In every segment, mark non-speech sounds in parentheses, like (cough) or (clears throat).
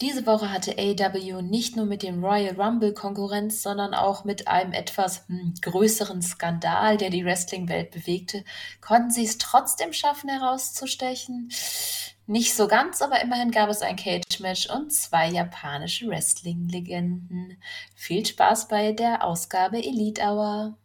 Diese Woche hatte AEW nicht nur mit dem Royal Rumble Konkurrenz, sondern auch mit einem etwas hm, größeren Skandal, der die Wrestling-Welt bewegte. Konnten sie es trotzdem schaffen, herauszustechen? Nicht so ganz, aber immerhin gab es ein Cage-Match und zwei japanische Wrestling-Legenden. Viel Spaß bei der Ausgabe Elite Hour.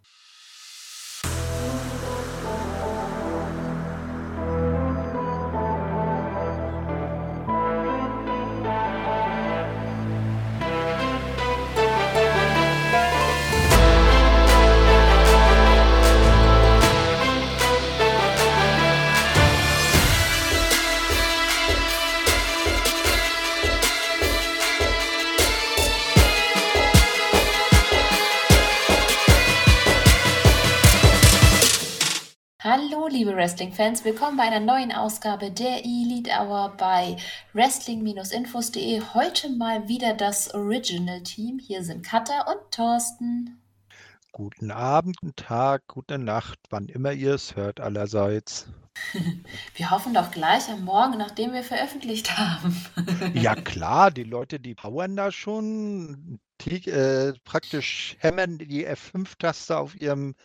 Liebe Wrestling-Fans, willkommen bei einer neuen Ausgabe der Elite Hour bei Wrestling-Infos.de. Heute mal wieder das Original-Team. Hier sind Katha und Thorsten. Guten Abend, guten Tag, gute Nacht, wann immer ihr es hört allerseits. (laughs) Wir hoffen doch gleich am Morgen, nachdem wir veröffentlicht haben. Ja (laughs) klar, die Leute, die powern da schon, die, äh, praktisch hämmern die F5-Taste auf ihrem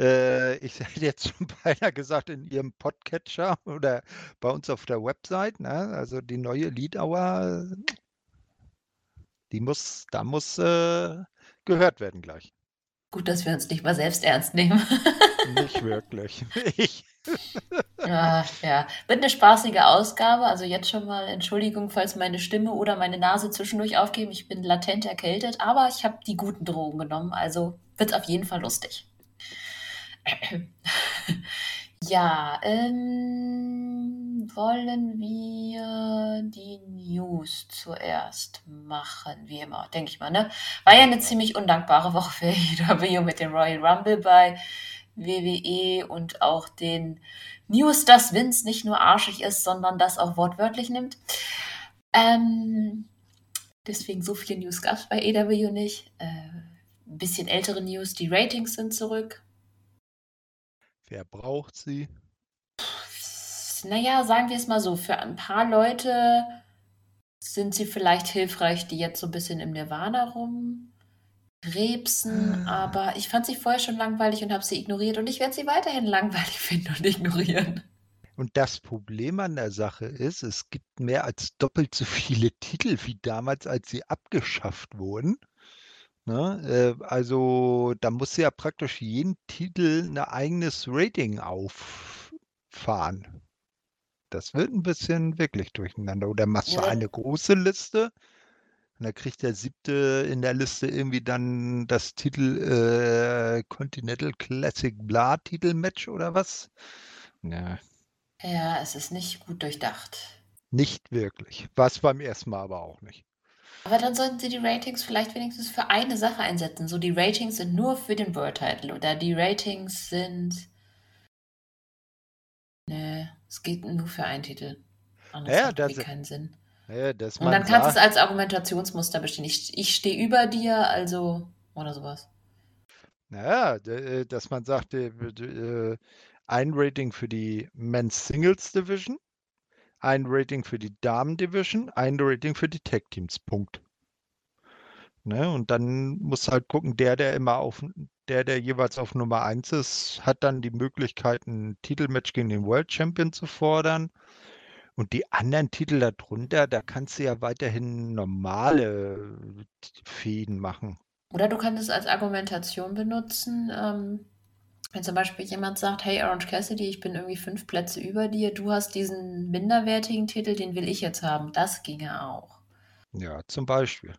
äh, ich (laughs) hätte jetzt schon beinahe gesagt, in Ihrem Podcatcher oder bei uns auf der Website. Ne? Also die neue Hour, die muss, da muss äh, gehört werden gleich. Gut, dass wir uns nicht mal selbst ernst nehmen. (laughs) nicht wirklich. Ich. (laughs) ja, ja, wird eine spaßige Ausgabe. Also jetzt schon mal Entschuldigung, falls meine Stimme oder meine Nase zwischendurch aufgeben. Ich bin latent erkältet, aber ich habe die guten Drogen genommen. Also wird auf jeden Fall lustig. (clears throat) Ja, ähm, wollen wir die News zuerst machen, wie immer, denke ich mal, ne? War ja eine ziemlich undankbare Woche für (laughs) AEW mit dem Royal Rumble bei WWE und auch den News, dass Vince nicht nur arschig ist, sondern das auch wortwörtlich nimmt. Ähm, deswegen so viele News gab es bei AEW nicht. Äh, ein bisschen ältere News, die Ratings sind zurück. Wer braucht sie? Naja, sagen wir es mal so, für ein paar Leute sind sie vielleicht hilfreich, die jetzt so ein bisschen im Nirvana rumrebsen, ah. aber ich fand sie vorher schon langweilig und habe sie ignoriert und ich werde sie weiterhin langweilig (laughs) finden und ignorieren. Und das Problem an der Sache ist, es gibt mehr als doppelt so viele Titel wie damals, als sie abgeschafft wurden. Ne? Äh, also da muss ja praktisch jeden Titel ein eigenes Rating auffahren. Das wird ein bisschen wirklich durcheinander. Oder machst du eine große Liste und da kriegt der siebte in der Liste irgendwie dann das Titel äh, Continental Classic Bla Titelmatch oder was? Ja. Ja, es ist nicht gut durchdacht. Nicht wirklich. War es beim ersten Mal aber auch nicht. Aber dann sollten sie die Ratings vielleicht wenigstens für eine Sache einsetzen. So, die Ratings sind nur für den World Title oder die Ratings sind. Nee, es geht nur für einen Titel. Anders ja, das keinen Sinn. Ja, das Und dann kannst du es als Argumentationsmuster bestehen. Ich, ich stehe über dir, also. Oder sowas. Naja, äh, dass man sagt, äh, äh, ein Rating für die Men's Singles Division ein Rating für die Damen-Division, ein Rating für die Tag-Teams. Punkt. Ne? Und dann muss halt gucken, der, der immer auf, der, der jeweils auf Nummer 1 ist, hat dann die Möglichkeit, ein Titelmatch gegen den World Champion zu fordern. Und die anderen Titel darunter, da kannst du ja weiterhin normale Fäden machen. Oder du kannst es als Argumentation benutzen. Ähm, wenn zum Beispiel jemand sagt, hey Orange Cassidy, ich bin irgendwie fünf Plätze über dir, du hast diesen minderwertigen Titel, den will ich jetzt haben. Das ginge auch. Ja, zum Beispiel.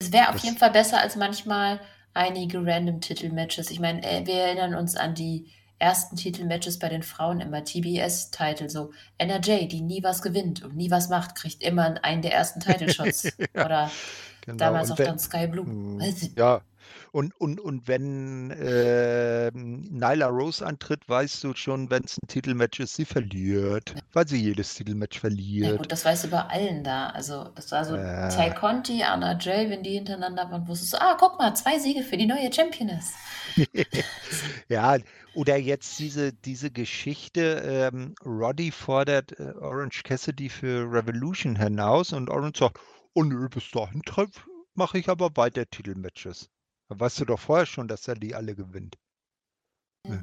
Es wäre auf jeden Fall besser als manchmal einige random Titelmatches. Ich meine, äh, wir erinnern uns an die ersten Titelmatches bei den Frauen immer, TBS-Titel, so NRJ, die nie was gewinnt und nie was macht, kriegt immer einen der ersten Titelshots. (laughs) ja, Oder genau. damals und auch dann Sky Blue. Hm, ja, Und, und, und wenn äh, Nyla Rose antritt, weißt du schon, wenn es ein Titelmatch ist, sie verliert. Weil sie jedes Titelmatch verliert. Ja gut, das weißt du bei allen da. Also das war so äh. Tay Conti, Anna Jay, wenn die hintereinander waren, wusstest du, ah, guck mal, zwei Siege für die neue Championess. (laughs) ja, oder jetzt diese, diese Geschichte, ähm, Roddy fordert äh, Orange Cassidy für Revolution hinaus und Orange sagt, oh nö, bis dahin mache ich aber weiter Titelmatches. Da weißt du doch vorher schon, dass er die alle gewinnt. Ja.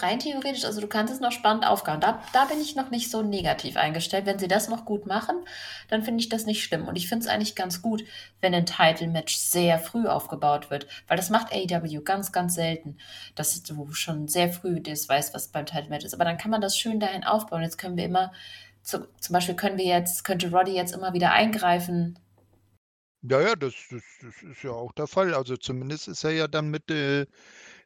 Rein theoretisch, also du kannst es noch spannend aufgaben. Da, da bin ich noch nicht so negativ eingestellt. Wenn sie das noch gut machen, dann finde ich das nicht schlimm. Und ich finde es eigentlich ganz gut, wenn ein Title-Match sehr früh aufgebaut wird. Weil das macht AEW ganz, ganz selten, dass du schon sehr früh das weißt, was beim Title-Match ist. Aber dann kann man das schön dahin aufbauen. Jetzt können wir immer, zu, zum Beispiel können wir jetzt, könnte Roddy jetzt immer wieder eingreifen. Ja, ja, das, das, das ist ja auch der Fall. Also zumindest ist er ja dann mit äh,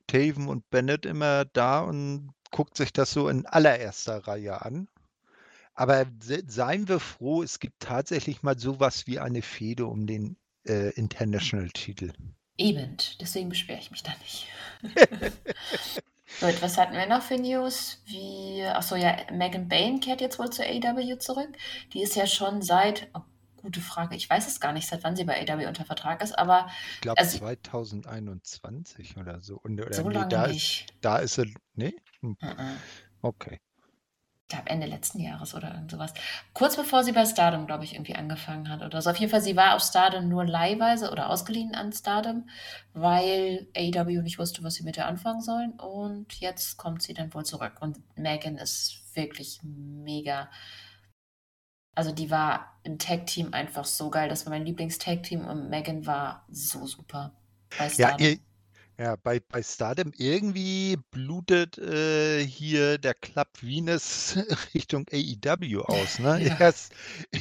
Taven und Bennett immer da und guckt sich das so in allererster Reihe an. Aber seien wir froh, es gibt tatsächlich mal sowas wie eine Fehde um den äh, International-Titel. Eben, deswegen beschwere ich mich da nicht. (laughs) Gut, was hatten wir noch für News? Wie, achso, ja, Megan Bain kehrt jetzt wohl zur AW zurück. Die ist ja schon seit, oh Gute Frage. Ich weiß es gar nicht, seit wann sie bei AW unter Vertrag ist, aber Ich glaube also 2021 oder so. Und, oder so nee, lange da nicht. ist, da ist sie, nee? Hm. Mhm. Okay. Ich glaube Ende letzten Jahres oder irgend sowas. Kurz bevor sie bei Stardom, glaube ich, irgendwie angefangen hat oder so. Auf jeden Fall, sie war auf Stardom nur leihweise oder ausgeliehen an Stardom, weil AW nicht wusste, was sie mit ihr anfangen sollen. Und jetzt kommt sie dann wohl zurück. Und Megan ist wirklich mega also die war im Tag-Team einfach so geil. Das war mein Lieblings-Tag-Team und Megan war so super bei Ja, ihr, ja, bei, bei Stardom irgendwie blutet äh, hier der Club Venus (laughs) Richtung AEW aus. Ne? (laughs) Ja. Erst,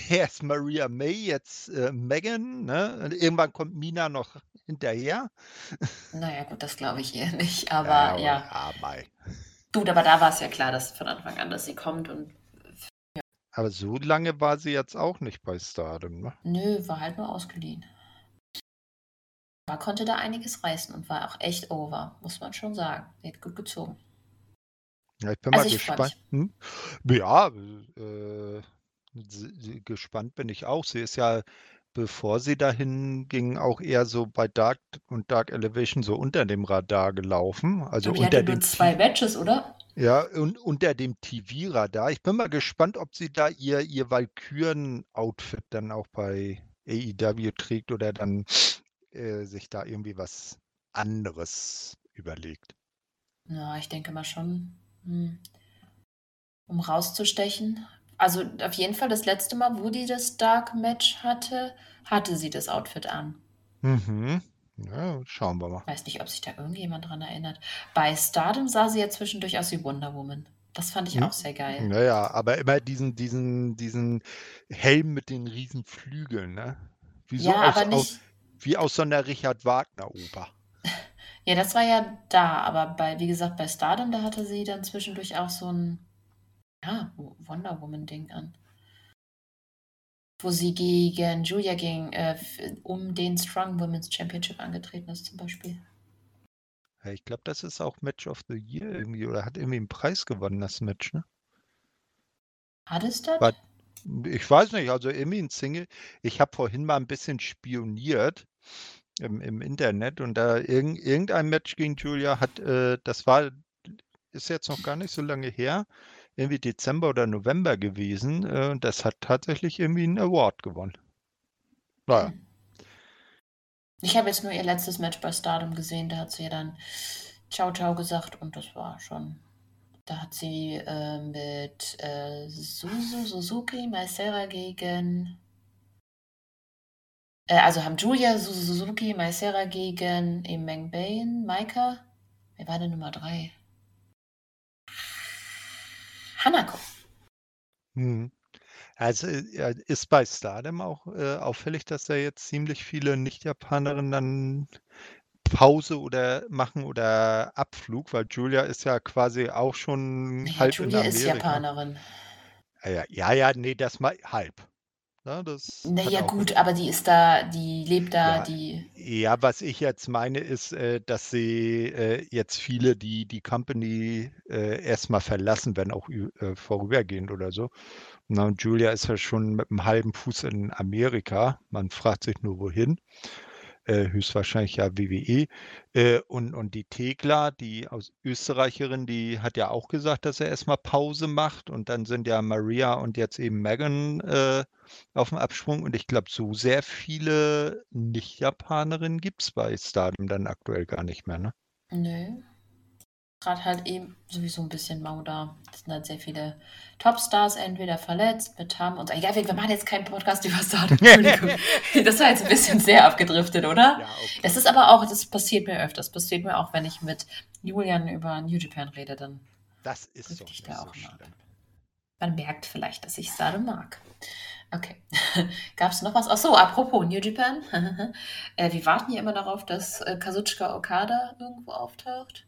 erst Maria May, jetzt äh, Megan. Ne? Irgendwann kommt Mina noch hinterher. Naja, gut, das glaube ich eher nicht. (laughs) Aber ja. ja. ja mei. Gut, aber da war es ja klar, dass von Anfang an, dass sie kommt und aber so lange war sie jetzt auch nicht bei Stardom, ne? Nö, war halt nur ausgeliehen. Aber konnte da einiges reißen und war auch echt over, muss man schon sagen. Sie hat gut gezogen. Ja, ich bin also mal ich gespannt. Hm? Ja, äh, gespannt bin ich auch. Sie ist ja, bevor sie dahin ging, auch eher so bei Dark und Dark Elevation so unter dem Radar gelaufen. Also unter hatte nur zwei Matches, oder? Ja, und unter dem TV-Radar. Ich bin mal gespannt, ob sie da ihr, ihr Valkyren-Outfit dann auch bei AEW trägt oder dann äh, sich da irgendwie was anderes überlegt. Ja, ich denke mal schon. Hm. Um rauszustechen. Also auf jeden Fall das letzte Mal, wo die das Dark Match hatte, hatte sie das Outfit an. Mhm. Ja, schauen wir mal. Weiß nicht, ob sich da irgendjemand dran erinnert. Bei Stardom sah sie ja zwischendurch aus wie Wonder Woman. Das fand ich Hm. auch sehr geil. Naja, aber immer diesen, diesen, diesen Helm mit den riesen Flügeln, ne? Wie so Ja, aus, aber aus, nicht. wie aus so einer Richard Wagner-Oper. (laughs) Ja, das war ja da, aber bei, wie gesagt, bei Stardom, da hatte sie dann zwischendurch auch so ein, ja, Wonder Woman-Ding an wo sie gegen Julia ging, äh, um den Strong Women's Championship angetreten ist zum Beispiel. Ja, ich glaube, das ist auch Match of the Year irgendwie oder hat irgendwie einen Preis gewonnen, das Match, ne? Hat es das? War, ich weiß nicht, also irgendwie ein Single. Ich habe vorhin mal ein bisschen spioniert im, im Internet und da irgend, irgendein Match gegen Julia hat, äh, das war, ist jetzt noch gar nicht so lange her, irgendwie Dezember oder November gewesen. Äh, das hat tatsächlich irgendwie einen Award gewonnen. Naja. Hm. Ich habe jetzt nur ihr letztes Match bei Stardom gesehen. Da hat sie ja dann Ciao Ciao gesagt und das war schon. Da hat sie äh, mit äh, Suzu Suzuki Maisera gegen. Äh, also haben Julia Suzuki Maisera gegen Imeng Bain, Maika. Wer war denn Nummer 3? Hanako. Mhm. Also äh, ist bei Stardom auch äh, auffällig, dass da jetzt ziemlich viele Nicht-Japanerinnen dann Pause oder machen oder Abflug, weil Julia ist ja quasi auch schon Ja, halb Julia in ist Amerika. Japanerin. Ja, ja, ja, ja, nee, das mal halb. Ja, das naja, gut, aber die ist da, die lebt da, ja, die. Ja, was ich jetzt meine, ist, äh, dass sie äh, jetzt viele, die die Company äh, erstmal verlassen, wenn auch vorübergehend oder so. Na, und Julia ist ja schon mit einem halben Fuß in Amerika. Man fragt sich nur, wohin äh, höchstwahrscheinlich ja WWE. Äh, und, und die Thekla, die aus Österreicherin, die hat ja auch gesagt, dass er erstmal Pause macht. Und dann sind ja Maria und jetzt eben Megan äh, auf dem Absprung. Und ich glaube, so sehr viele Nicht-Japanerinnen gibt es bei Stardom dann aktuell gar nicht mehr, ne? Nö gerade halt eben sowieso ein bisschen mau da. Es sind halt sehr viele Topstars entweder verletzt, mit Tam und so. Ja, wir, wir machen jetzt keinen Podcast über Stardom. (laughs) Entschuldigung. das war jetzt ein bisschen sehr abgedriftet, oder? Ja, okay. Das ist aber auch, das passiert mir öfters. Das passiert mir auch, wenn ich mit Julian über New Japan rede, dann das ist doch ich da auch so Man merkt vielleicht, dass ich Stardom mag. Okay. (laughs) Gab es noch was? Achso, apropos New Japan. (laughs) äh, wir warten ja immer darauf, dass äh, Kazuchika Okada irgendwo auftaucht.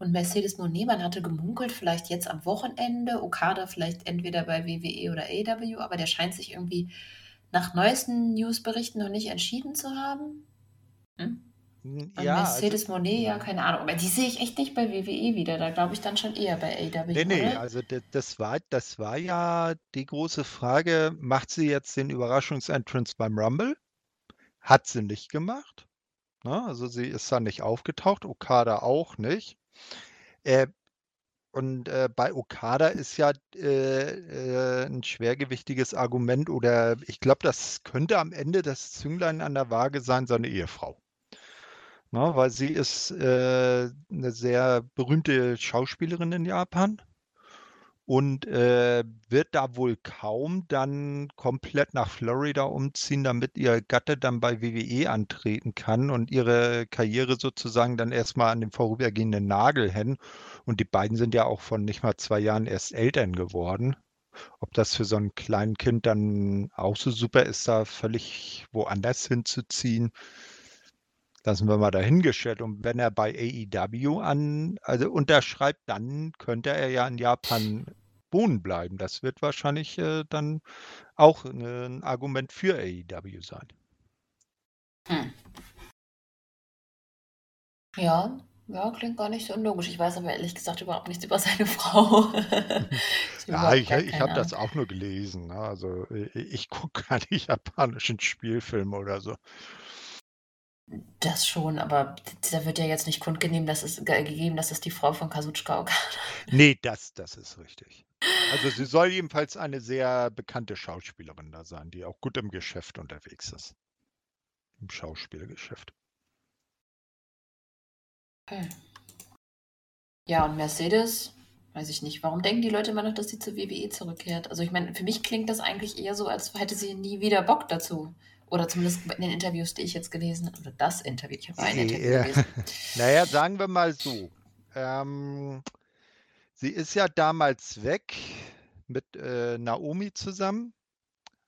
Und Mercedes Monet, man hatte gemunkelt, vielleicht jetzt am Wochenende, Okada vielleicht entweder bei WWE oder AW, aber der scheint sich irgendwie nach neuesten Newsberichten noch nicht entschieden zu haben. Hm? Und ja, Mercedes also, Monet, ja, keine Ahnung. Aber die sehe ich echt nicht bei WWE wieder. Da glaube ich dann schon eher bei AW. Nee, nee, oder? also das war, das war ja die große Frage, macht sie jetzt den Überraschungsentrance beim Rumble? Hat sie nicht gemacht. Na, ne? also sie ist da nicht aufgetaucht, Okada auch nicht. Äh, und äh, bei Okada ist ja äh, äh, ein schwergewichtiges Argument oder ich glaube, das könnte am Ende das Zünglein an der Waage sein, seine Ehefrau. Na, weil sie ist äh, eine sehr berühmte Schauspielerin in Japan und äh, wird da wohl kaum dann komplett nach Florida umziehen, damit ihr Gatte dann bei WWE antreten kann und ihre Karriere sozusagen dann erstmal an den vorübergehenden Nagel hängen. Und die beiden sind ja auch von nicht mal zwei Jahren erst Eltern geworden. Ob das für so ein kleines Kind dann auch so super ist, da völlig woanders hinzuziehen, lassen wir mal dahingestellt. Und wenn er bei AEW an, also unterschreibt, dann könnte er ja in Japan wohnen bleiben. Das wird wahrscheinlich äh, dann auch ein Argument für AEW sein. Hm. Ja, ja, klingt gar nicht so unlogisch. Ich weiß aber ehrlich gesagt überhaupt nichts über seine (laughs) Frau. ja, ich, ich habe das auch nur gelesen. Ne? Also ich, ich gucke keine japanischen Spielfilme oder so. Das schon, aber da wird ja jetzt nicht kundgegeben, dass es gegeben, dass es die Frau von Kazuchika Okada Nee, das, das ist richtig. Also sie soll jedenfalls eine sehr bekannte Schauspielerin da sein, die auch gut im Geschäft unterwegs ist. Im Schauspielgeschäft. Okay. Ja, und Mercedes, weiß ich nicht. Warum denken die Leute immer noch, dass sie zur WWE zurückkehrt? Also ich meine, für mich klingt das eigentlich eher so, als hätte sie nie wieder Bock dazu. Oder zumindest in den Interviews, die ich jetzt gelesen habe. Oder das Interview. Ich habe ein Interview gelesen. (laughs) naja, sagen wir mal so. Ähm, sie ist ja damals weg mit äh, Naomi zusammen.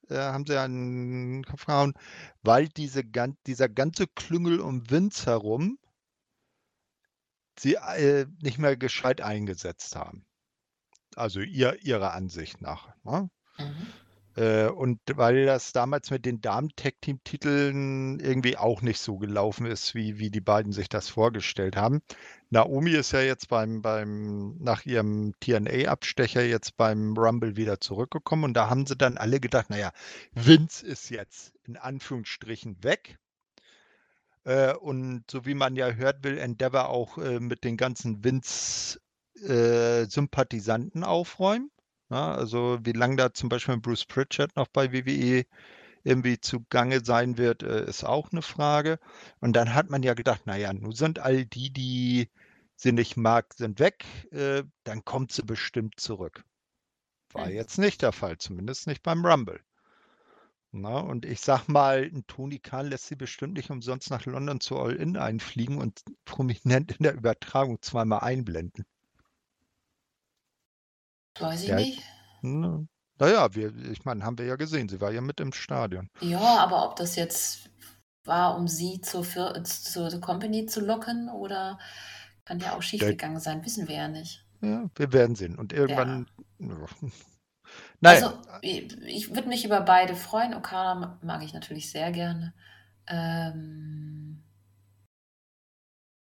Äh, haben sie einen Kopf gehauen, weil diese, dieser ganze Klüngel um Vince herum sie äh, nicht mehr gescheit eingesetzt haben. Also ihr, ihrer Ansicht nach. Ne? Mhm. Äh, und weil das damals mit den Damen-Tag-Team-Titeln irgendwie auch nicht so gelaufen ist, wie, wie die beiden sich das vorgestellt haben. Naomi ist ja jetzt beim, beim, nach ihrem TNA-Abstecher jetzt beim Rumble wieder zurückgekommen und da haben sie dann alle gedacht, naja, Vince ist jetzt in Anführungsstrichen weg. Äh, und so wie man ja hört, will Endeavor auch äh, mit den ganzen Vince-Sympathisanten aufräumen. Ja, also wie lange da zum Beispiel Bruce Pritchard noch bei WWE irgendwie zugange sein wird, äh, ist auch eine Frage. Und dann hat man ja gedacht, naja, nun sind all die, die sie nicht mag, sind weg, äh, dann kommt sie bestimmt zurück. War mhm. jetzt nicht der Fall, zumindest nicht beim Rumble. Na, und ich sag mal, ein Tony Khan lässt sie bestimmt nicht umsonst nach London zu All-In einfliegen und prominent in der Übertragung zweimal einblenden. Weiß ich Ja, nicht. ne, na wir ich meine, haben wir ja gesehen, sie war ja mit im Stadion. Ja, aber ob das jetzt war, um sie zur Fir zur Company zu locken oder kann ja auch Ja, schiefgegangen sein, wissen wir ja nicht. ja, wir werden sehen. Und Ja. (laughs) irgendwann Naja, Also, ich, ich würde mich über beide freuen. Okada ma- mag ich natürlich sehr gerne. Ähm,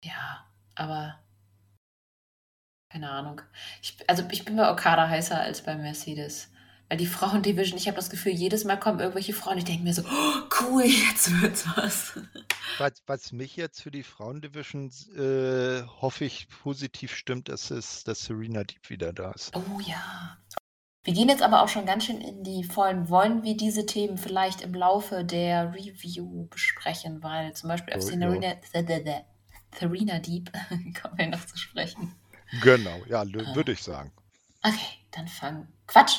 ja, aber keine Ahnung. Ich, also ich bin bei Okada heißer als bei Mercedes. Weil die Frauendivision, ich habe das Gefühl, jedes Mal kommen irgendwelche Frauen, ich denke mir so, oh, cool, jetzt wird's was. was, was mich jetzt für die Frauendivision äh, hoffe ich positiv stimmt, ist, ist, dass Serena Deep wieder da ist. Oh ja. Wir gehen jetzt aber auch schon ganz schön in die Vollen. Wollen wir diese Themen vielleicht im Laufe der Review besprechen? Weil zum Beispiel auf Oh, Serena, Serena Deep (laughs) kommen wir noch zu sprechen. Genau, ja, Ah. würde ich sagen. Okay, dann fang. Quatsch!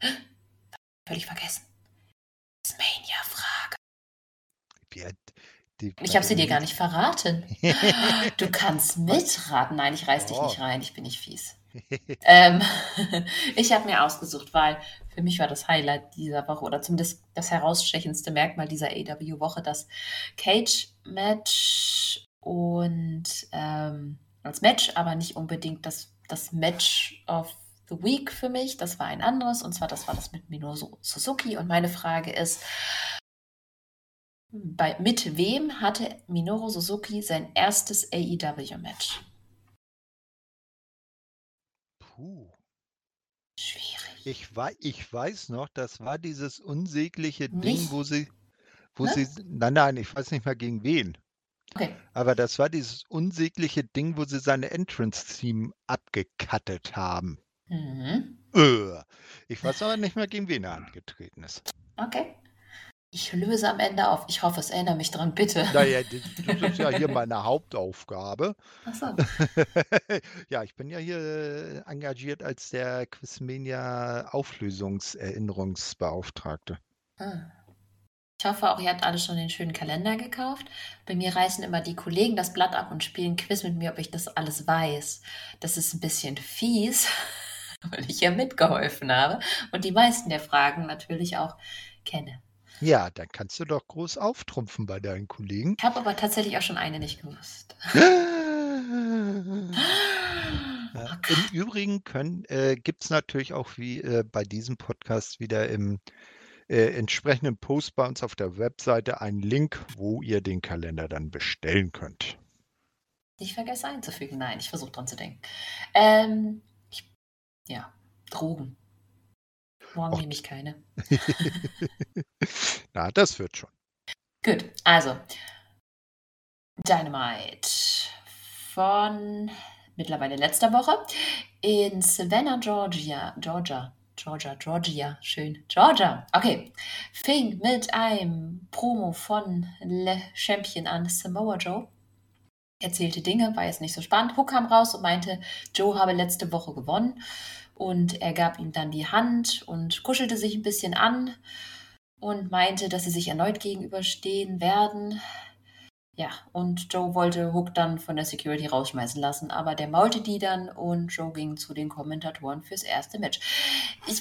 (gasps) Völlig vergessen. Mania-Frage. Wir, die, Ich habe sie dir gar nicht verraten. (laughs) Du kannst mitraten. Nein, ich reiß dich Oh. nicht rein. Ich bin nicht fies. ähm, (laughs) ich habe mir ausgesucht, weil für mich war das Highlight dieser Woche oder zumindest das herausstechendste Merkmal dieser AW-Woche das Cage-Match und ähm, als Match, aber nicht unbedingt das, das Match of the Week für mich. Das war ein anderes und zwar das war das mit Minoru Suzuki und meine Frage ist, bei, mit wem hatte Minoru Suzuki sein erstes AEW-Match? Puh. Schwierig. Ich, wei ich weiß noch, das war dieses unsägliche Ding, Nicht? wo sie, wo Ne? sie, nein, nein, ich weiß nicht mal gegen wen. Okay. Aber das war dieses unsägliche Ding, wo sie seine Entrance-Team abgekattet haben. Mhm. Äh. Ich weiß aber nicht mehr, gegen wen er angetreten ist. Okay. Ich löse am Ende auf. Ich hoffe, es erinnere mich dran, bitte. Naja, (laughs) das, ist ja hier meine Hauptaufgabe. Achso. (laughs) ja, ich bin ja hier äh, engagiert als der Quizmania Auflösungserinnerungsbeauftragte. Ah. Ich hoffe auch, ihr habt alle schon den schönen Kalender gekauft. Bei mir reißen immer die Kollegen das Blatt ab und spielen Quiz mit mir, ob ich das alles weiß. Das ist ein bisschen fies, (laughs) weil ich ja mitgeholfen habe und die meisten der Fragen natürlich auch kenne. Ja, dann kannst du doch groß auftrumpfen bei deinen Kollegen. Ich habe aber tatsächlich auch schon eine nicht gewusst. (laughs) Ja, Okay. Im Übrigen können, äh, gibt es natürlich auch wie äh, bei diesem Podcast wieder im äh, entsprechenden Post bei uns auf der Webseite einen Link, wo ihr den Kalender dann bestellen könnt. Nicht vergesse einzufügen. Nein, ich versuche dran zu denken. Ähm, ich, ja, Drogen. Morgen Och. nehme ich keine. (laughs) Na, das wird schon. Gut, also Dynamite von mittlerweile letzter Woche in Savannah, Georgia. Georgia. Georgia, Georgia, schön. Georgia. Okay. Fing mit einem Promo von Le Champion an Samoa Joe. Erzählte Dinge, war jetzt nicht so spannend. Hook kam raus und meinte, Joe habe letzte Woche gewonnen. Und er gab ihm dann die Hand und kuschelte sich ein bisschen an und meinte, dass sie sich erneut gegenüberstehen werden. Ja, und Joe wollte Hook dann von der Security rausschmeißen lassen, aber der maulte die dann und Joe ging zu den Kommentatoren fürs erste Match. Ich,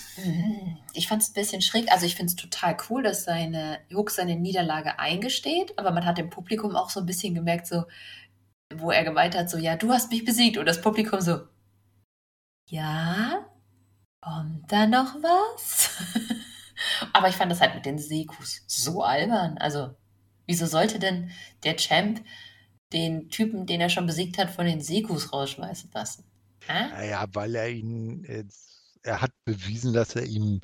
ich fand es ein bisschen schräg, also ich finde es total cool, dass seine Hook seine Niederlage eingesteht, aber man hat im Publikum auch so ein bisschen gemerkt, so, wo er gemeint hat, so, ja, du hast mich besiegt und das Publikum so, ja, kommt da noch was? (laughs) Aber ich fand das halt mit den Sekus so albern. Also, wieso sollte denn der Champ den Typen, den er schon besiegt hat, von den Sekus rausschmeißen lassen? Hä? Naja, weil er ihn, äh, er hat bewiesen, dass er ihm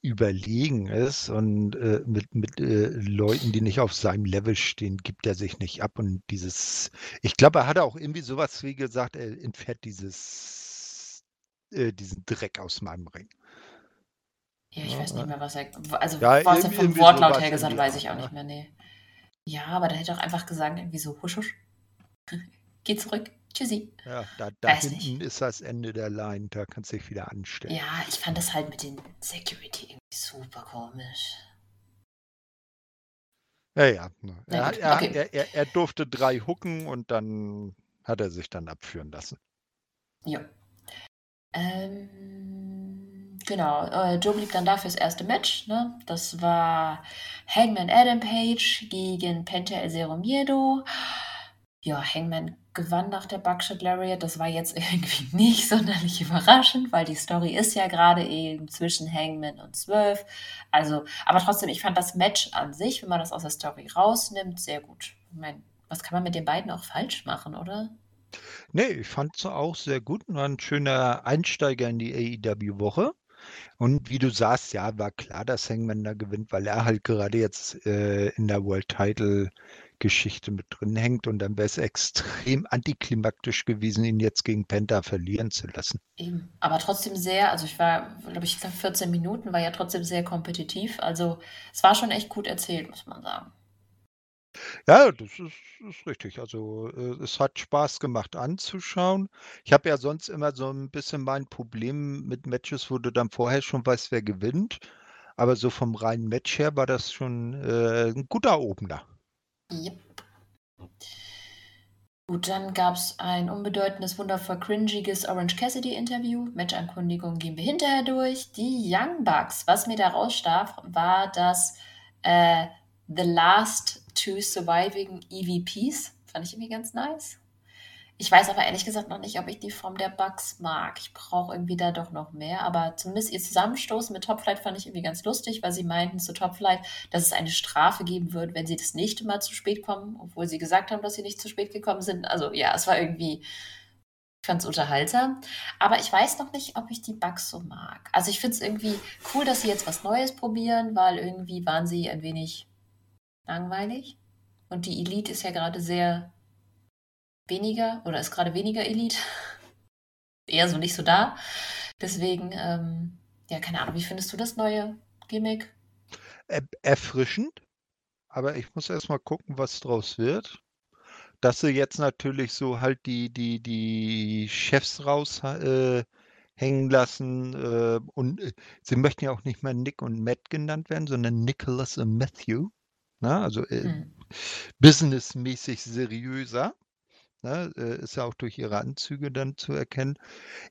überlegen ist und äh, mit, mit äh, Leuten, die nicht auf seinem Level stehen, gibt er sich nicht ab. Und dieses, ich glaube, er hat auch irgendwie sowas wie gesagt, er entfährt dieses, äh, diesen Dreck aus meinem Ring. Ja, ich weiß nicht mehr, was er. Also, Ja, was er vom Wortlaut her gesagt, die weiß ich auch nicht mehr, nee. Ja, aber der hätte auch einfach gesagt, irgendwie so, husch, husch. (laughs) Geh zurück. Tschüssi. Ja, da, da Weiß hinten nicht. ist das Ende der Line, da kannst du dich wieder anstellen. Ja, ich fand das halt mit den Security irgendwie super komisch. Ja, ja. ne. Er, er, okay. er, er, er durfte drei hucken und dann hat er sich dann abführen lassen. Ja. Ähm, genau, äh, Joe blieb dann da fürs erste Match. Ne? Das war Hangman Adam Page gegen Penta El Zero Miedo. Ja, Hangman gewann nach der Buckshot Lariat. Das war jetzt (laughs) irgendwie nicht sonderlich überraschend, weil die Story ist ja gerade eben zwischen Hangman und Swerve. Also, aber trotzdem, ich fand das Match an sich, wenn man das aus der Story rausnimmt, sehr gut. Ich meine, was kann man mit den beiden auch falsch machen, oder? Nee, ich fand es auch sehr gut. War ein schöner Einsteiger in die AEW-Woche. Und wie du sagst, ja, war klar, dass Hangman da gewinnt, weil er halt gerade jetzt äh, in der World Title Geschichte mit drin hängt und dann wäre es extrem antiklimaktisch gewesen, ihn jetzt gegen Penta verlieren zu lassen. Eben. Aber trotzdem sehr, also ich war, glaube ich, 14 Minuten, war ja trotzdem sehr kompetitiv. Also es war schon echt gut erzählt, muss man sagen. Ja, das ist, ist richtig. Also äh, es hat Spaß gemacht anzuschauen. Ich habe ja sonst immer so ein bisschen mein Problem mit Matches, wo du dann vorher schon weißt, wer gewinnt. Aber so vom reinen Match her war das schon äh, ein guter Opener. Yep. Gut, dann gab es ein unbedeutendes, wundervoll cringiges Orange Cassidy-Interview. Matchankündigung gehen wir hinterher durch. Die Young Bucks, was mir da rausstach, war, dass äh, The Last Two Surviving EVPs, fand ich irgendwie ganz nice. Ich weiß aber ehrlich gesagt noch nicht, ob ich die Form der Bugs mag. Ich brauche irgendwie da doch noch mehr. Aber zumindest ihr Zusammenstoßen mit Topflight fand ich irgendwie ganz lustig, weil sie meinten zu Topflight, dass es eine Strafe geben wird, wenn sie das nächste Mal zu spät kommen, obwohl sie gesagt haben, dass sie nicht zu spät gekommen sind. Also ja, es war irgendwie, es unterhaltsam. Aber ich weiß noch nicht, ob ich die Bugs so mag. Also ich finde es irgendwie cool, dass sie jetzt was Neues probieren, weil irgendwie waren sie ein wenig langweilig. Und die Elite ist ja gerade sehr weniger oder ist gerade weniger Elite. (laughs) Eher so nicht so da. Deswegen, ähm, ja, keine Ahnung, wie findest du das neue Gimmick? erfrischend, aber ich muss erst mal gucken, was draus wird. Dass sie jetzt natürlich so halt die, die, die Chefs raushängen äh, lassen äh, und äh, sie möchten ja auch nicht mehr Nick und Matt genannt werden, sondern Nicholas und Matthew. Ne? also äh, hm. businessmäßig seriöser. Ne, äh, ist ja auch durch ihre Anzüge dann zu erkennen.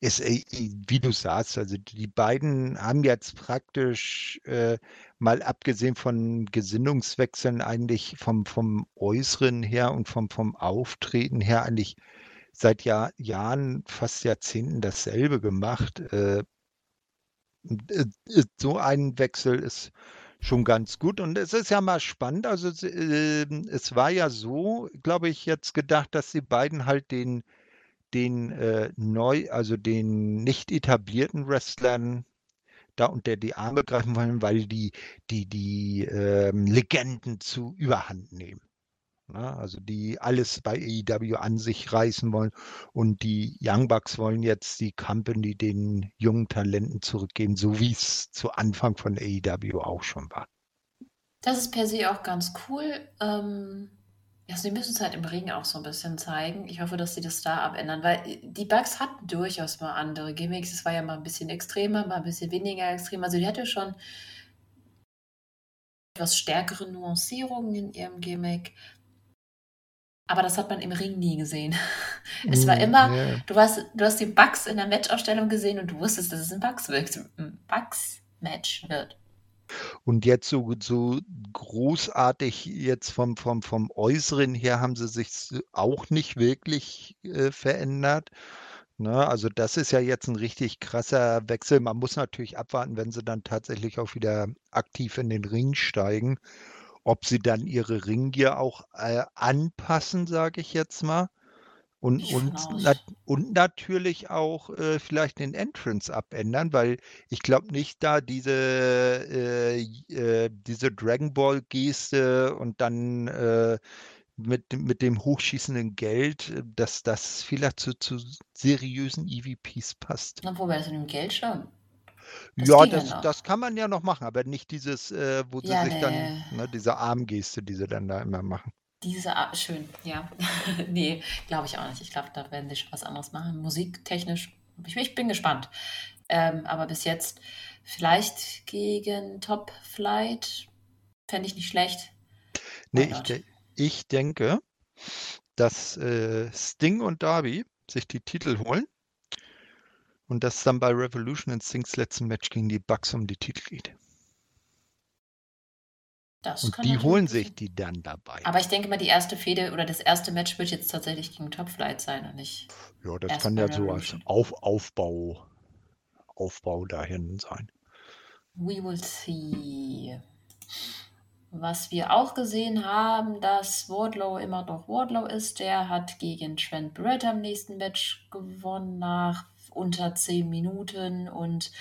Ist, äh, wie du sagst, also die beiden haben jetzt praktisch äh, mal abgesehen von Gesinnungswechseln eigentlich vom, vom Äußeren her und vom, vom Auftreten her eigentlich seit Jahr, Jahren, fast Jahrzehnten dasselbe gemacht. Äh, äh, so ein Wechsel ist schon ganz gut. Und es ist ja mal spannend. Also äh, es war ja so, glaube ich, jetzt gedacht, dass die beiden halt den, den äh, neu, also den nicht etablierten Wrestlern da unter die Arme greifen wollen, weil die die, die ähm, Legenden zu überhand nehmen. Ne? Also die alles bei AEW an sich reißen wollen. Und die Young Bucks wollen jetzt die Company den jungen Talenten zurückgeben, so wie es zu Anfang von AEW auch schon war. Das ist per se auch ganz cool. Ähm, ja, sie müssen es halt im Ring auch so ein bisschen zeigen. Ich hoffe, dass sie das da abändern, weil die Bugs hatten durchaus mal andere Gimmicks. Es war ja mal ein bisschen extremer, mal ein bisschen weniger extrem. Also die hatte schon etwas stärkere Nuancierungen in ihrem Gimmick. Aber das hat man im Ring nie gesehen. (laughs) Es war mm, immer, yeah. du, hast, du hast die Bugs in der Matchausstellung gesehen und du wusstest, dass es ein Bugs-Match wird. Und jetzt so, so großartig jetzt vom, vom, vom Äußeren her haben sie sich auch nicht wirklich äh, verändert. Ne? Also das ist ja jetzt ein richtig krasser Wechsel. Man muss natürlich abwarten, wenn sie dann tatsächlich auch wieder aktiv in den Ring steigen ob sie dann ihre Ringgier auch äh, anpassen, sage ich jetzt mal. Und, und, nat und natürlich auch äh, vielleicht den Entrance abändern, weil ich glaube nicht, da diese, äh, äh, diese Dragon Ball Geste und dann äh, mit, mit dem hochschießenden Geld, äh, dass das vielleicht zu, zu seriösen EVPs passt. Na, wobei das mit dem Geld schon. Das Ja, das das kann man ja noch machen, aber nicht dieses, äh, wo sie Ja, sich dann ne. ne, diese Armgeste, die sie dann da immer machen. Diese Ar schön, ja. (laughs) Ne, glaube ich auch nicht. Ich glaube, da werden sie schon was anderes machen, musiktechnisch. Ich ich bin gespannt. Ähm, aber bis jetzt vielleicht gegen Top Flight fände ich nicht schlecht. Ne, ich de ich denke, dass, äh, Sting und Darby sich die Titel holen und dass dann bei Revolution in Stings letzten Match gegen die Bucks um die Titel geht. Das Und die holen sich die dann dabei. Aber ich denke mal, die erste Fehde oder das erste Match wird jetzt tatsächlich gegen Top Flight sein und nicht. Ja, das kann ja so als. Auf, Aufbau, Aufbau dahin sein. We will see. Was wir auch gesehen haben, dass Wardlow immer noch Wardlow ist. Der hat gegen Trent Barrett am nächsten Match gewonnen nach unter 10 Minuten. Und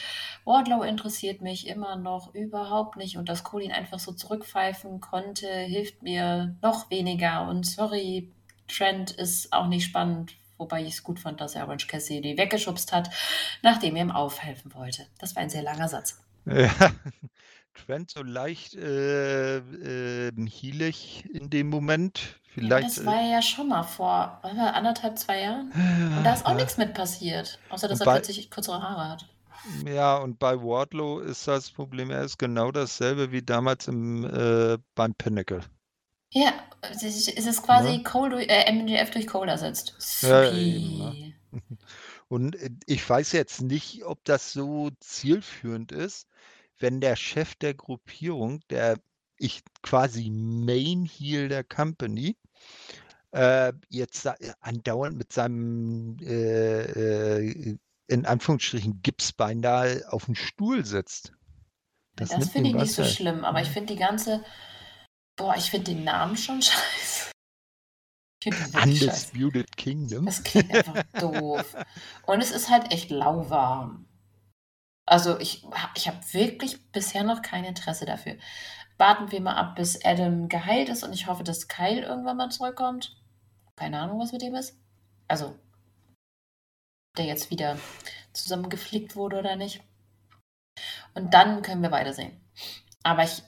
Wardlow interessiert mich immer noch überhaupt nicht. Und dass Cole ihn einfach so zurückpfeifen konnte, hilft mir noch weniger. Und sorry, Trent ist auch nicht spannend. Wobei ich es gut fand, dass er Orange Cassidy weggeschubst hat, nachdem er ihm aufhelfen wollte. Das war ein sehr langer Satz. Ja, (laughs) Trent so leicht äh, äh, heelig in dem Moment. Ja, Vielleicht. das war er ja schon mal vor war, anderthalb, zwei Jahren. Und da ist auch ja. nichts mit passiert. Außer, dass Und er bei- plötzlich kürzere Haare hat. Ja, und bei Wardlow ist das Problem, er ist genau dasselbe wie damals im, äh, beim Pinnacle. Ja, es ist quasi Ne? Cole durch, äh, MJF durch Cole ersetzt. Ja, eben, ne? (laughs) Und äh, ich weiß jetzt nicht, ob das so zielführend ist, wenn der Chef der Gruppierung, der ich quasi Main Heel der Company, äh, jetzt sa- andauernd mit seinem äh, äh, in Anführungsstrichen Gipsbein da auf dem Stuhl sitzt. Das, nimmt finde ich nicht so schlimm, aber ich finde die ganze. Boah, ich finde den Namen schon (laughs) scheiße. Wirklich scheiße. Undisputed Kingdom. Das klingt einfach (laughs) doof. Und es ist halt echt lauwarm. Also ich, ich habe wirklich bisher noch kein Interesse dafür. Warten wir mal ab, bis Adam geheilt ist und ich hoffe, dass Kyle irgendwann mal zurückkommt. Keine Ahnung, was mit ihm ist. Also, der jetzt wieder zusammengeflickt wurde oder nicht. Und dann können wir weitersehen. Aber ich,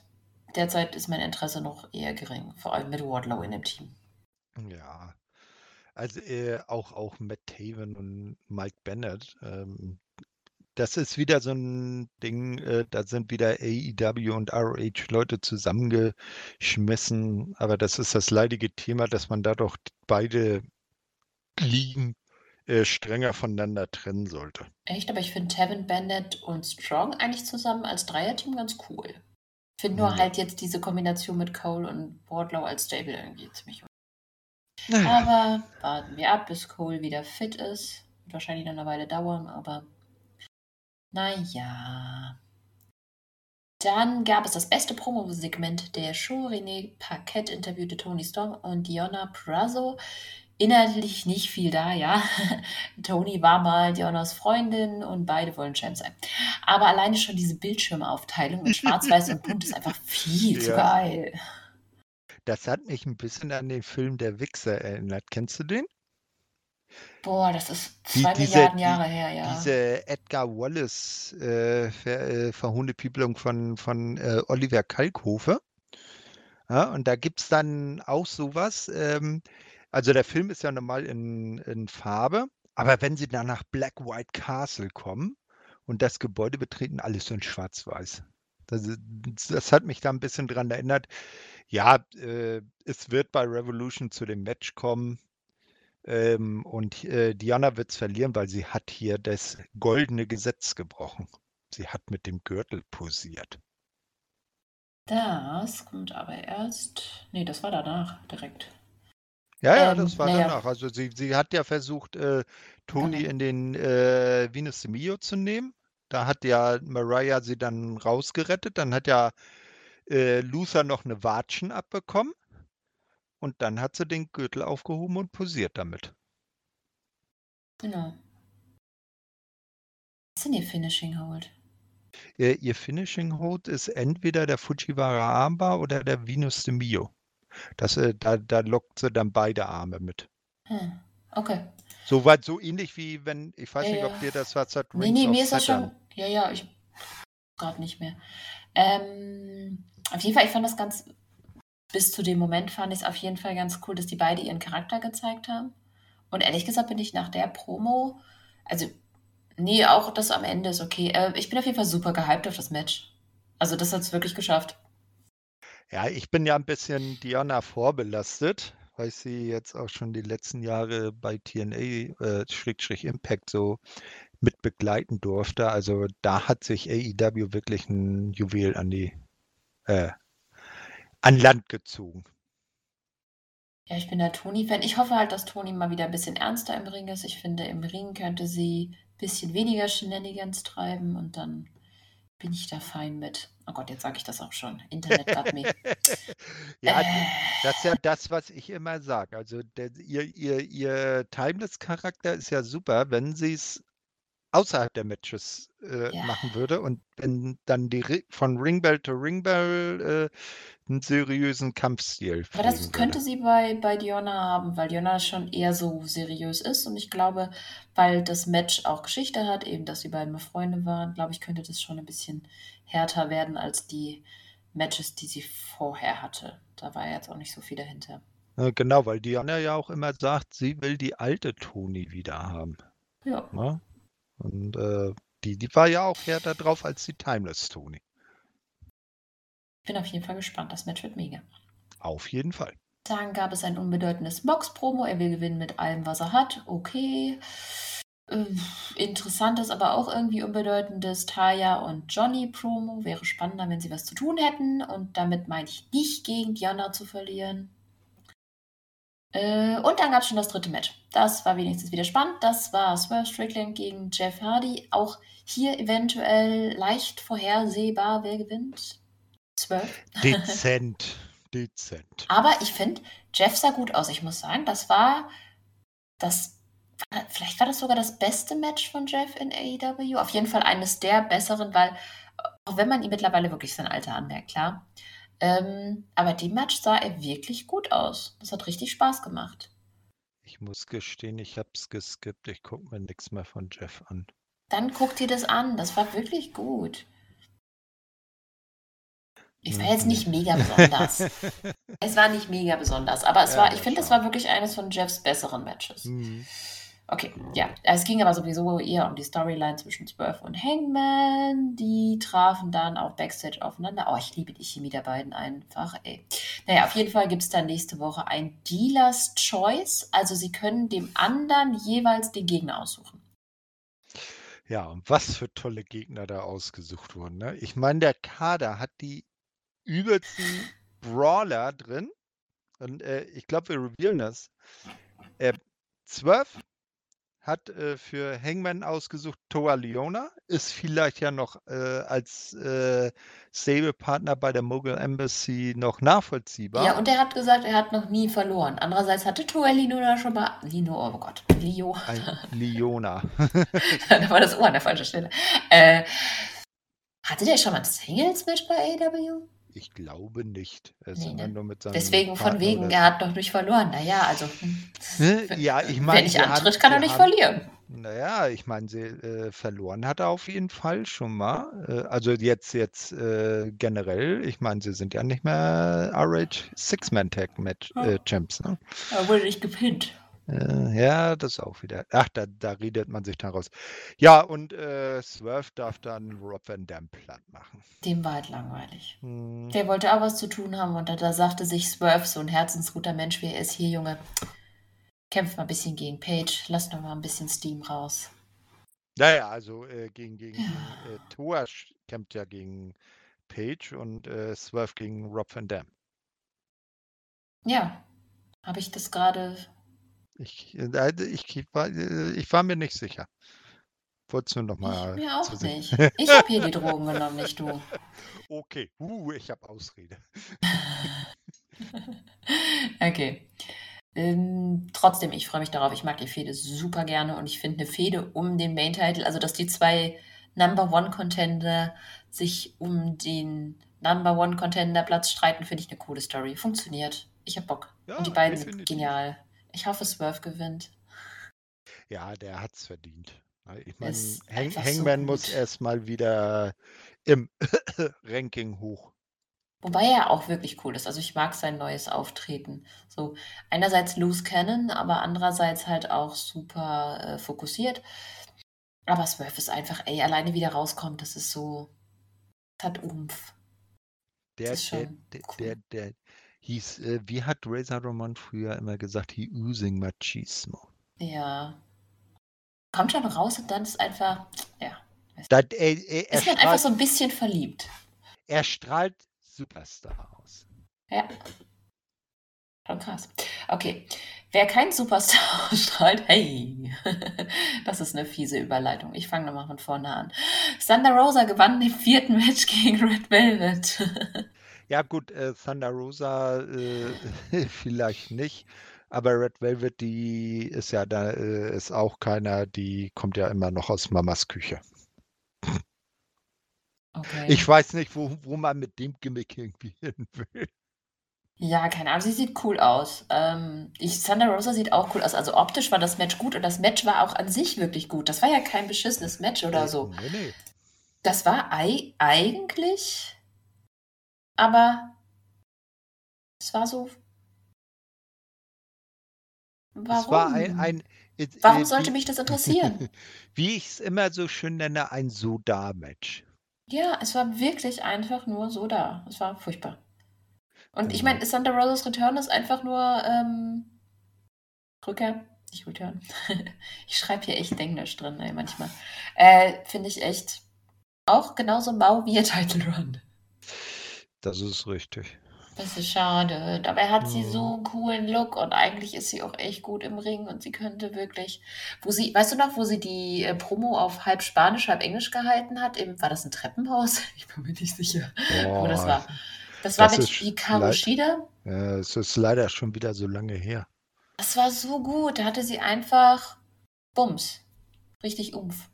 derzeit ist mein Interesse noch eher gering, vor allem mit Wardlow in dem Team. Ja, also äh, auch, auch Matt Taven und Mike Bennett. Ähm, das ist wieder so ein Ding, äh, da sind wieder AEW und ROH Leute zusammengeschmissen. Aber das ist das leidige Thema, dass man da doch beide Ligen äh, strenger voneinander trennen sollte. Echt, aber ich finde Tevin Bennett und Strong eigentlich zusammen als Dreierteam ganz cool. Ich finde nur Ja. halt jetzt diese Kombination mit Cole und Wardlow als Stable irgendwie ziemlich. Naja, Aber warten wir ab, bis Cole wieder fit ist. Wird wahrscheinlich noch eine Weile dauern, aber naja. Dann gab es das beste Promo-Segment der Show. René Paquette interviewte Tony Storm und Diona Prazo. Inhaltlich nicht viel da, ja. (laughs) Tony war mal Dionas Freundin und beide wollen Champ sein. Aber alleine schon diese Bildschirmaufteilung in (laughs) Schwarz-Weiß und Bunt ist einfach viel zu Ja. geil. das hat mich ein bisschen an den Film Der Wichser erinnert. Kennst du den? Boah, das ist Die- zwei diese- Milliarden die- Jahre her, ja. Diese Edgar Wallace äh, Ver, äh, Verhundepiepelung von, von äh, Oliver Kalkofe. Ja, und da gibt es dann auch sowas. Ähm, also der Film ist ja normal in, in Farbe, aber wenn sie dann nach Black White Castle kommen und das Gebäude betreten, alles so in Schwarz-Weiß. Das, das hat mich da ein bisschen dran erinnert. Ja, äh, es wird bei Revolution zu dem Match kommen. Ähm, und äh, Diana wird es verlieren, weil sie hat hier das goldene Gesetz gebrochen. Sie hat mit dem Gürtel posiert. Das kommt aber erst. Nee, das war danach direkt. Ja, ja, Ähm, das war naja. danach. Also sie, sie hat ja versucht, äh, Toni Genau. in den äh, Venus de Mio zu nehmen. Da hat ja Mariah sie dann rausgerettet. Dann hat ja äh, Luther noch eine Watschen abbekommen. Und dann hat sie den Gürtel aufgehoben und posiert damit. Genau. Was ist denn ihr Finishing Hold? Äh, ihr Finishing Hold ist entweder der Fujiwara Armbar oder der Venus de Mio. Das, äh, da, da lockt sie dann beide Arme mit. Hm. Okay. Soweit so ähnlich wie wenn, ich weiß Ja, nicht, ja. ob dir das was Nee, Rings nee, of mir ist das schon. Ja, ja, ich. Gerade nicht mehr. Ähm, auf jeden Fall, ich fand das ganz. Bis zu dem Moment fand ich es auf jeden Fall ganz cool, dass die beide ihren Charakter gezeigt haben. Und ehrlich gesagt bin ich nach der Promo. Also, nee, auch das am Ende ist okay. Äh, ich bin auf jeden Fall super gehypt auf das Match. Also, das hat es wirklich geschafft. Ja, ich bin ja ein bisschen Diana vorbelastet, weil ich sie jetzt auch schon die letzten Jahre bei TNA, äh, Impact so mit begleiten durfte. Also da hat sich AEW wirklich ein Juwel an die, äh, an Land gezogen. Ja, ich bin der Toni-Fan. Ich hoffe halt, dass Toni mal wieder ein bisschen ernster im Ring ist. Ich finde, im Ring könnte sie ein bisschen weniger Shenanigans treiben und dann bin ich da fein mit. Oh Gott, jetzt sage ich das auch schon. Internet (laughs) got me. ja, äh. das ist ja das, was ich immer sage. Also der, ihr, ihr, ihr Timeless-Charakter ist ja super, wenn sie es außerhalb der Matches äh, ja. machen würde und wenn dann die von Ringbell to Ringbell äh, einen seriösen Kampfstil. Aber das könnte sie bei, bei Diona haben, weil Diona schon eher so seriös ist und ich glaube, weil das Match auch Geschichte hat, eben, dass die beiden mal Freunde waren, glaube ich, könnte das schon ein bisschen härter werden als die Matches, die sie vorher hatte. Da war ja jetzt auch nicht so viel dahinter. Genau, weil Diana ja auch immer sagt, sie will die alte Toni wieder haben. Ja. Na? Und äh, die, die war ja auch härter drauf als die Timeless Tony. Ich bin auf jeden Fall gespannt. Das Match wird mega. Auf jeden Fall. Dann gab es ein unbedeutendes Box-Promo. Er will gewinnen mit allem, was er hat. Okay. Äh, interessantes, aber auch irgendwie unbedeutendes Taya und Johnny-Promo. Wäre spannender, wenn sie was zu tun hätten. Und damit meine ich nicht gegen Diana zu verlieren. Äh, und dann gab es schon das dritte Match. Das war wenigstens wieder spannend. Das war Swerve Strickland gegen Jeff Hardy. Auch hier eventuell leicht vorhersehbar, wer gewinnt. Swerve. (laughs) Dezent. Dezent. Aber ich finde, Jeff sah gut aus. Ich muss sagen, das war das. Vielleicht war das sogar das beste Match von Jeff in AEW. Auf jeden Fall eines der besseren, weil, auch wenn man ihm mittlerweile wirklich sein Alter anmerkt, klar. Ähm, aber dem Match sah er wirklich gut aus. Das hat richtig Spaß gemacht. Ich muss gestehen, ich habe es geskippt. Ich gucke mir nichts mehr von Jeff an. Dann guck dir das an. Das war wirklich gut. Es war jetzt nicht mega besonders. (laughs) es war nicht mega besonders, aber es ja, war, ich finde, es war wirklich eines von Jeffs besseren Matches. Mhm. Okay, ja. Es ging aber sowieso eher um die Storyline zwischen Swerve und Hangman. Die trafen dann auch Backstage aufeinander. Oh, ich liebe die Chemie der beiden einfach, ey. Naja, auf jeden Fall gibt es dann nächste Woche ein Dealer's Choice. Also sie können dem anderen jeweils den Gegner aussuchen. Ja, und was für tolle Gegner da ausgesucht wurden. Ne? Ich meine, der Kader hat die übelsten Brawler drin. Und äh, ich glaube, wir revealen das. Äh, 12 hat äh, für Hangman ausgesucht Toa Leona, ist vielleicht ja noch äh, als äh, Stable-Partner bei der Mogul Embassy noch nachvollziehbar. Ja, und er hat gesagt, er hat noch nie verloren. Andererseits hatte Toa Leona schon mal. Lino, oh Gott, Lio. (laughs) Leona. da war das Ohr an der falschen Stelle. Äh, hatte der schon mal ein Singles-Match bei AW? Ich glaube nicht. Nee, ne? Deswegen Partner von wegen, er hat noch nicht verloren. Naja, also. Hm. Ne? Ja, ich meine. Wenn ich antritt, haben, kann er nicht haben, verlieren. Naja, ich meine, sie äh, verloren hat er auf jeden Fall schon mal. Äh, also jetzt, jetzt äh, generell, ich meine, sie sind ja nicht mehr RH Six-Man-Tag-Champs. Ne? Er wurde nicht gepinnt. Äh, ja, das auch wieder. Ach, da, da redet man sich dann raus. Ja, und äh, Swerve darf dann Rob Van Dam platt machen. Dem war halt langweilig. Hm. Der wollte auch was zu tun haben und da, da sagte sich Swerve, so ein herzensguter Mensch wie er ist, hier, Junge, kämpft mal ein bisschen gegen Page, lass noch mal ein bisschen Steam raus. Naja, also äh, gegen, gegen ja. äh, Toa kämpft ja gegen Page und äh, Swerve gegen Rob Van Dam. Ja, habe ich das gerade ich, äh, ich, war, äh, ich war mir nicht sicher. Wolltest du noch mal. Ich mir auch nicht. Ich habe hier die Drogen genommen, nicht du. (laughs) Okay, uh, ich habe Ausrede. (laughs) okay. Ähm, trotzdem, ich freue mich darauf. Ich mag die Fehde super gerne und ich finde eine Fehde um den Main-Title, also dass die zwei Number One-Contender sich um den Number One-Contender-Platz streiten, finde ich eine coole Story. Funktioniert. Ich habe Bock. Ja, und die beiden sind genial. Ich hoffe, Swerve gewinnt. Ja, der hat es verdient. Ich meine, Hang Hangman so muss erstmal wieder im (coughs) Ranking hoch. Wobei er auch wirklich cool ist. Also ich mag sein neues Auftreten. So einerseits loose Cannon, aber andererseits halt auch super äh, fokussiert. Aber Swerve ist einfach, ey, alleine wieder rauskommt, das ist so, das hat Umf. Der, der, der, cool. der, der, hieß, äh, wie hat Razor Ramon früher immer gesagt, he oozing machismo. Ja. Kommt schon raus und dann ist einfach, ja. Das, er, er, ist man einfach so ein bisschen verliebt. Er strahlt Superstar aus. Ja. Schon krass. Okay. Wer kein Superstar (laughs) ausstrahlt, hey, (laughs) das ist eine fiese Überleitung. Ich fange nochmal von vorne an. Thunder Rosa gewann den vierten Match gegen Red Velvet. (laughs) Ja gut, äh, Thunder Rosa äh, (laughs) vielleicht nicht, aber Red Velvet, die ist ja da, äh, ist auch keiner, die kommt ja immer noch aus Mamas Küche. Okay. Ich weiß nicht, wo, wo man mit dem Gimmick irgendwie (laughs) hin will. Ja, keine Ahnung, sie sieht cool aus. Ähm, ich, Thunder Rosa sieht auch cool aus. Also optisch war das Match gut und das Match war auch an sich wirklich gut. Das war ja kein beschissenes Match oder so. Nee, nee. Das war ei eigentlich, aber es war so. Warum? Es war ein, ein äh, Warum sollte mich das (laughs) interessieren? wie ich es immer so schön nenne, ein Soda-Match. Ja, es war wirklich einfach nur so da. Es war furchtbar. Und ich Genau. meine, Thunder Roses Return ist einfach nur ähm, Rückkehr, nicht Return. (laughs) ich schreibe hier echt Englisch drin, ey, manchmal. Äh, Finde ich echt auch genauso mau wie ihr Title Run. Das ist richtig. Das ist schade. Dabei hat sie Mhm. so einen coolen Look und eigentlich ist sie auch echt gut im Ring und sie könnte wirklich, wo sie, weißt du noch, wo sie die äh, Promo auf halb Spanisch, halb Englisch gehalten hat? Im, war das ein Treppenhaus? (laughs) Ich bin mir nicht sicher, wo das Boah, war. Das war das mit ist Hikaru leid- Shida. Ja, es ist leider schon wieder so lange her. Das war so gut. Da hatte sie einfach Bums. Richtig Umf.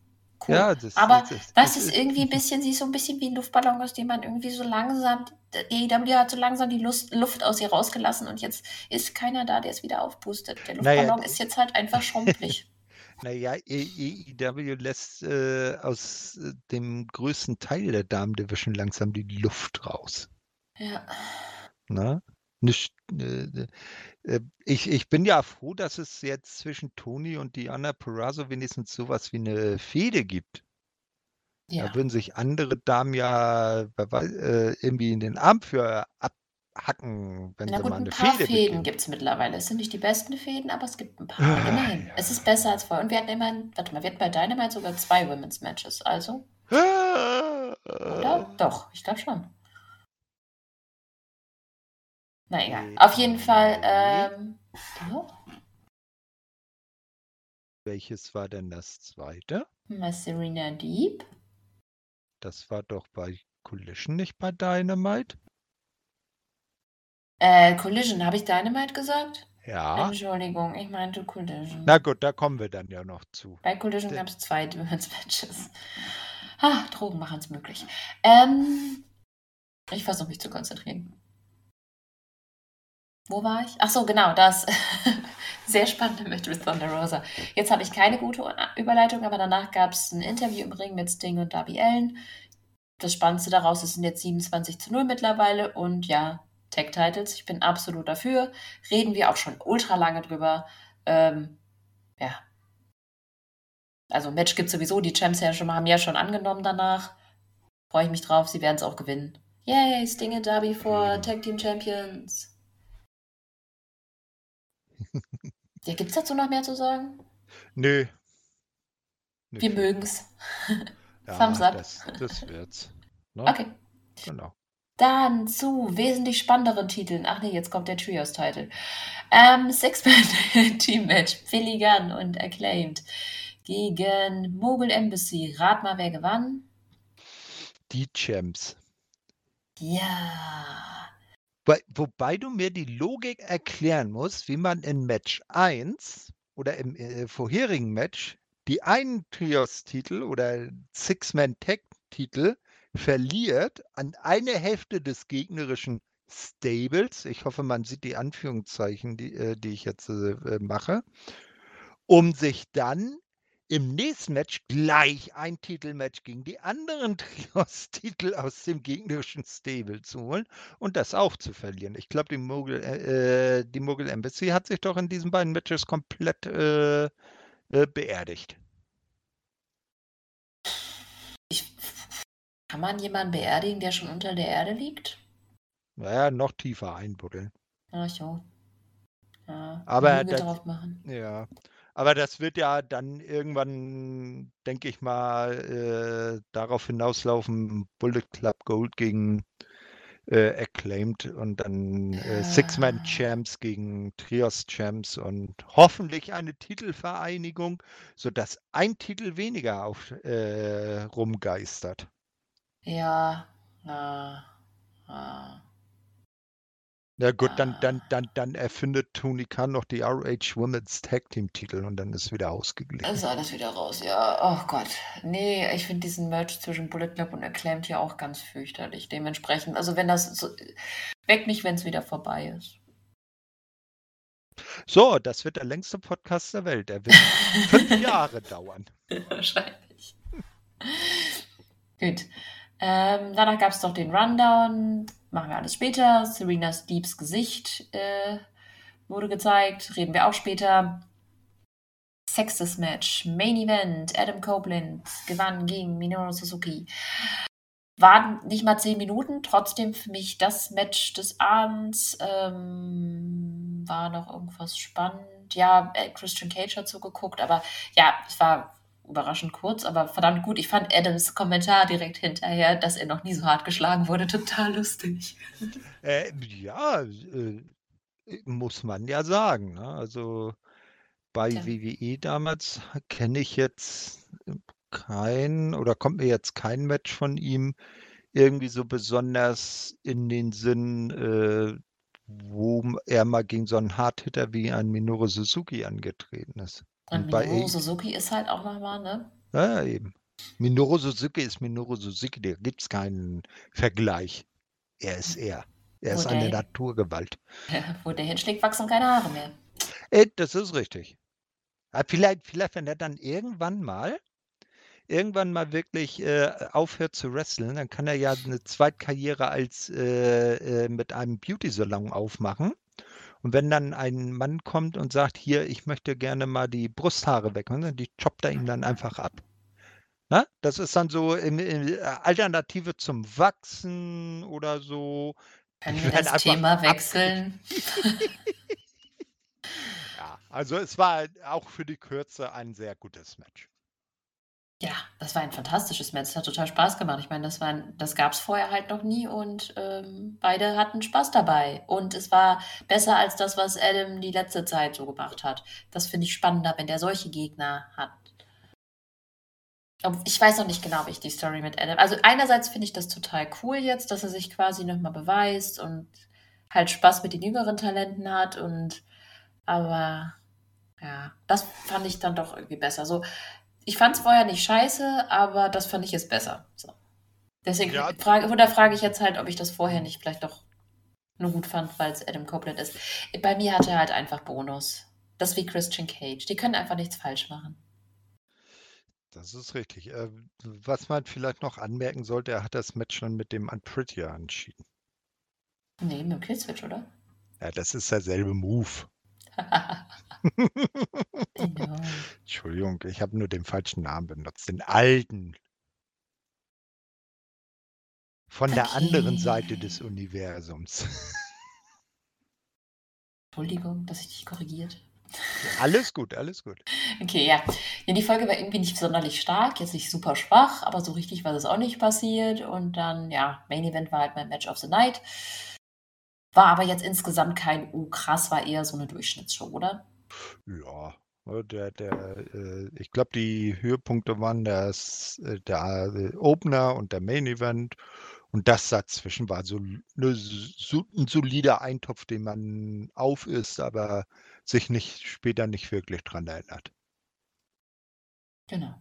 Cool. Ja, das, Aber das, das ist irgendwie ein bisschen, sie ist so ein bisschen wie ein Luftballon, aus dem man irgendwie so langsam, die AEW hat so langsam die Lust, Luft aus ihr rausgelassen und jetzt ist keiner da, der es wieder aufpustet. Der Naja, Luftballon d- ist jetzt halt einfach schrumpelig. (laughs) (laughs) Naja, AEW lässt äh, aus äh, dem größten Teil der Damen-Division langsam die Luft raus. ja. Ne? Nicht, äh, äh, ich, ich bin ja froh, dass es jetzt zwischen Toni und Diana Perazzo wenigstens sowas wie eine Fehde gibt. Ja. Da würden sich andere Damen ja wer weiß, äh, irgendwie in den Arm für abhacken, wenn Na sie gut, mal ein eine paar Fehde Fäden gibt es mittlerweile. Es sind nicht die besten Fäden, aber es gibt ein paar. Ah, Immerhin. ja. Es ist besser als vorher. Und wir hatten immerhin, warte mal, wir hatten bei Dynamite sogar zwei Women's Matches. Also, Ah, oder? Doch, ich glaube schon. Na egal. Auf jeden Fall, ähm, Welches war denn das zweite? mal Serena Deep. Das war doch bei Collision, nicht bei Dynamite? Äh, Collision, habe ich Dynamite gesagt? Ja. Entschuldigung, ich meinte Collision. Na gut, da kommen wir dann ja noch zu. Bei Collision gab es zwei Women's Matches. Ah, Drogen machen es möglich. Ähm, ich versuche mich zu konzentrieren. Wo war ich? Ach so, genau, das (laughs) sehr spannende Match mit Thunder Rosa. Jetzt habe ich keine gute Überleitung, aber danach gab es ein Interview im Ring mit Sting und Darby Allen. Das Spannendste daraus ist, es sind jetzt 27 zu 0 mittlerweile und ja, Tag Titles. Ich bin absolut dafür. Reden wir auch schon ultra lange drüber. Ähm, ja. Also Match gibt sowieso. Die Champs ja schon, haben ja schon angenommen danach. Freue ich mich drauf. Sie werden es auch gewinnen. Yay, Sting und Darby for Tag Team Champions. Ja, gibt es dazu noch mehr zu sagen? Nö. Nö, Wir mögen's. Ja, Thumbs up. Das, das wird's. Ne? Okay. Genau. Dann zu wesentlich spannenderen Titeln. Ach nee, jetzt kommt der Trios-Titel. Ähm, Six-Man-Team-Match. (laughs) Billy Gunn und Acclaimed gegen Mogul Embassy. Rat mal, wer gewann? Die Champs. Ja. Wo- Wobei du mir die Logik erklären musst, wie man in Match 1 oder im äh, vorherigen Match die einen Trios-Titel oder Six-Man-Tag-Titel verliert an eine Hälfte des gegnerischen Stables. Ich hoffe, man sieht die Anführungszeichen, die, äh, die ich jetzt äh, äh, mache, um sich dann im nächsten Match gleich ein Titelmatch gegen die anderen (laughs) Trios-Titel aus dem gegnerischen Stable zu holen und das auch zu verlieren. Ich glaube, die Mogul, äh, äh, die Mogul Embassy hat sich doch in diesen beiden Matches komplett äh, äh, beerdigt. Ich, kann man jemanden beerdigen, der schon unter der Erde liegt? Naja, noch tiefer einbuddeln. Ach so. Ja, Aber das- drauf machen. Ja. Aber das wird ja dann irgendwann, denke ich mal, äh, darauf hinauslaufen, Bullet Club Gold gegen äh, acclaimed und dann äh, Six-Man-Champs gegen Trios-Champs und hoffentlich eine Titelvereinigung, sodass ein Titel weniger auf, äh, rumgeistert. Ja, na, ah. Ja gut, dann, dann, dann, dann erfindet Tony Khan noch die RH Women's Tag Team Titel und dann ist wieder ausgeglichen. Ist alles wieder raus, ja. Oh Gott. Nee, ich finde diesen Merch zwischen Bullet Club und Acclaimed ja auch ganz fürchterlich. Dementsprechend, also wenn das so, weg nicht, wenn es wieder vorbei ist. So, das wird der längste Podcast der Welt. Er wird fünf (laughs) Jahre dauern. Wahrscheinlich. Gut. Ähm, danach gab es noch den Rundown machen wir alles später. Serenas Deeps Gesicht äh, wurde gezeigt, reden wir auch später. Sextes Match, Main Event, Adam Copeland gewann gegen Minoru Suzuki. Waren nicht mal zehn Minuten, trotzdem für mich das Match des Abends. Ähm, war noch irgendwas spannend. Ja, äh, Christian Cage hat zugeguckt, aber ja, es war überraschend kurz, aber verdammt gut. Ich fand Adams Kommentar direkt hinterher, dass er noch nie so hart geschlagen wurde, total lustig. Äh, ja, äh, muss man ja sagen. Ne? Also bei ja. WWE damals kenne ich jetzt kein oder kommt mir jetzt kein Match von ihm irgendwie so besonders in den Sinn, äh, wo er mal gegen so einen Hardhitter wie ein Minoru Suzuki angetreten ist. Und Minoru Suzuki ist halt auch nochmal, ne? Ja, eben. Minoru Suzuki ist Minoru Suzuki, da gibt es keinen Vergleich. Er ist er. Er wo ist eine Naturgewalt. (laughs) wo der hinschlägt, wachsen keine Haare mehr. Äh, das ist richtig. vielleicht, vielleicht, wenn er dann irgendwann mal, irgendwann mal wirklich äh, aufhört zu wresteln, dann kann er ja eine Zweitkarriere als äh, äh mit einem Beauty-Salon aufmachen und wenn dann ein Mann kommt und sagt, hier, ich möchte gerne mal die Brusthaare weg, ne, die choppt er ihm dann einfach ab. Na? Ne? Das ist dann so eine äh, Alternative zum Wachsen oder so. Können wir das Thema wechseln? (laughs) ja, also es war auch für die Kürze ein sehr gutes Match. Ja, das war ein fantastisches Match. Es hat total Spaß gemacht. Ich meine, das das gab es vorher halt noch nie und, ähm, beide hatten Spaß dabei. Und es war besser als das, was Adam die letzte Zeit so gemacht hat. Das finde ich spannender, wenn der solche Gegner hat. ich weiß noch nicht genau, wie ich die Story mit Adam also, einerseits finde ich das total cool jetzt, dass er sich quasi noch mal beweist und halt Spaß mit den jüngeren Talenten hat und aber ja, das fand ich dann doch irgendwie besser. So ich fand es vorher nicht scheiße, aber das fand ich jetzt besser. So. Deswegen ja. frage, frage ich jetzt halt, ob ich das vorher nicht vielleicht doch nur gut fand, weil es Adam Copeland ist. Bei mir hat er halt einfach Bonus. Das ist wie Christian Cage. Die können einfach nichts falsch machen. Das ist richtig. Äh, was man vielleicht noch anmerken sollte, er hat das Match schon mit dem Unprettier entschieden. Nee, mit dem Killswitch, oder? Ja, das ist derselbe Move. (laughs) Entschuldigung, ich habe nur den falschen Namen benutzt, den alten. Von der anderen Seite des Universums. (laughs) Entschuldigung, dass ich dich korrigiert. Alles gut, alles gut. (laughs) Okay, ja. ja. Die Folge war irgendwie nicht sonderlich stark, jetzt nicht super schwach, aber so richtig war das auch nicht passiert. Und dann, ja, Main Event war halt mein Match of the Night. War aber jetzt insgesamt kein, oh krass, war eher so eine Durchschnittsshow, oder? Ja, ne, der, der, äh, ich glaube, die Höhepunkte waren das, äh, der äh, Opener und der Main Event. Und das dazwischen war so, ne, so ein solider Eintopf, den man aufisst, aber sich nicht später nicht wirklich dran erinnert. Genau.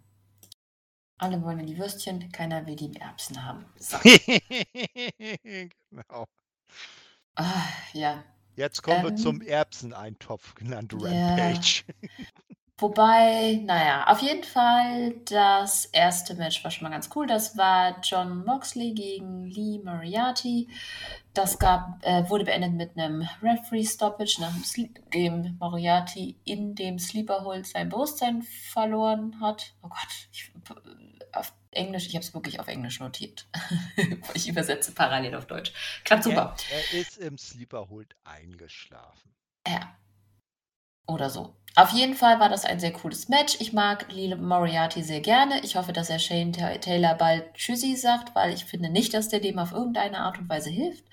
Alle wollen die Würstchen, keiner will die Erbsen haben. So. (laughs) genau. Ah, ja. Jetzt kommen wir zum ähm. Erbseneintopf, (laughs) genannt ja. Rampage. Wobei, naja, auf jeden Fall, das erste Match war schon mal ganz cool. Das war John Moxley gegen Lee Moriarty. Das gab, äh, wurde beendet mit einem Referee-Stoppage, nachdem Moriarty in dem Sleeper-Hold sein Bewusstsein verloren hat. Oh Gott, ich, Englisch, ich habe es wirklich auf Englisch notiert. (laughs) ich übersetze parallel auf Deutsch. Klappt super. Er, er ist im Sleeper Hold eingeschlafen. Ja. Oder so. Auf jeden Fall war das ein sehr cooles Match. Ich mag Lile Moriarty sehr gerne. Ich hoffe, dass er Shane Taylor bald Tschüssi sagt, weil ich finde nicht, dass der dem auf irgendeine Art und Weise hilft.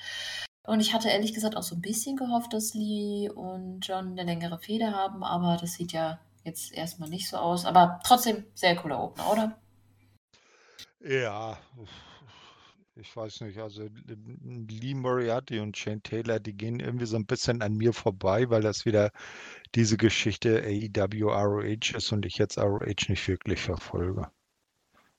Und ich hatte ehrlich gesagt auch so ein bisschen gehofft, dass Lee und John eine längere Feder haben, aber das sieht ja jetzt erstmal nicht so aus. Aber trotzdem sehr cooler Opener, oder? Ja, ich weiß nicht, also Lee Moriarty und Shane Taylor, die gehen irgendwie so ein bisschen an mir vorbei, weil das wieder diese Geschichte AEW ROH ist und ich jetzt ROH nicht wirklich verfolge.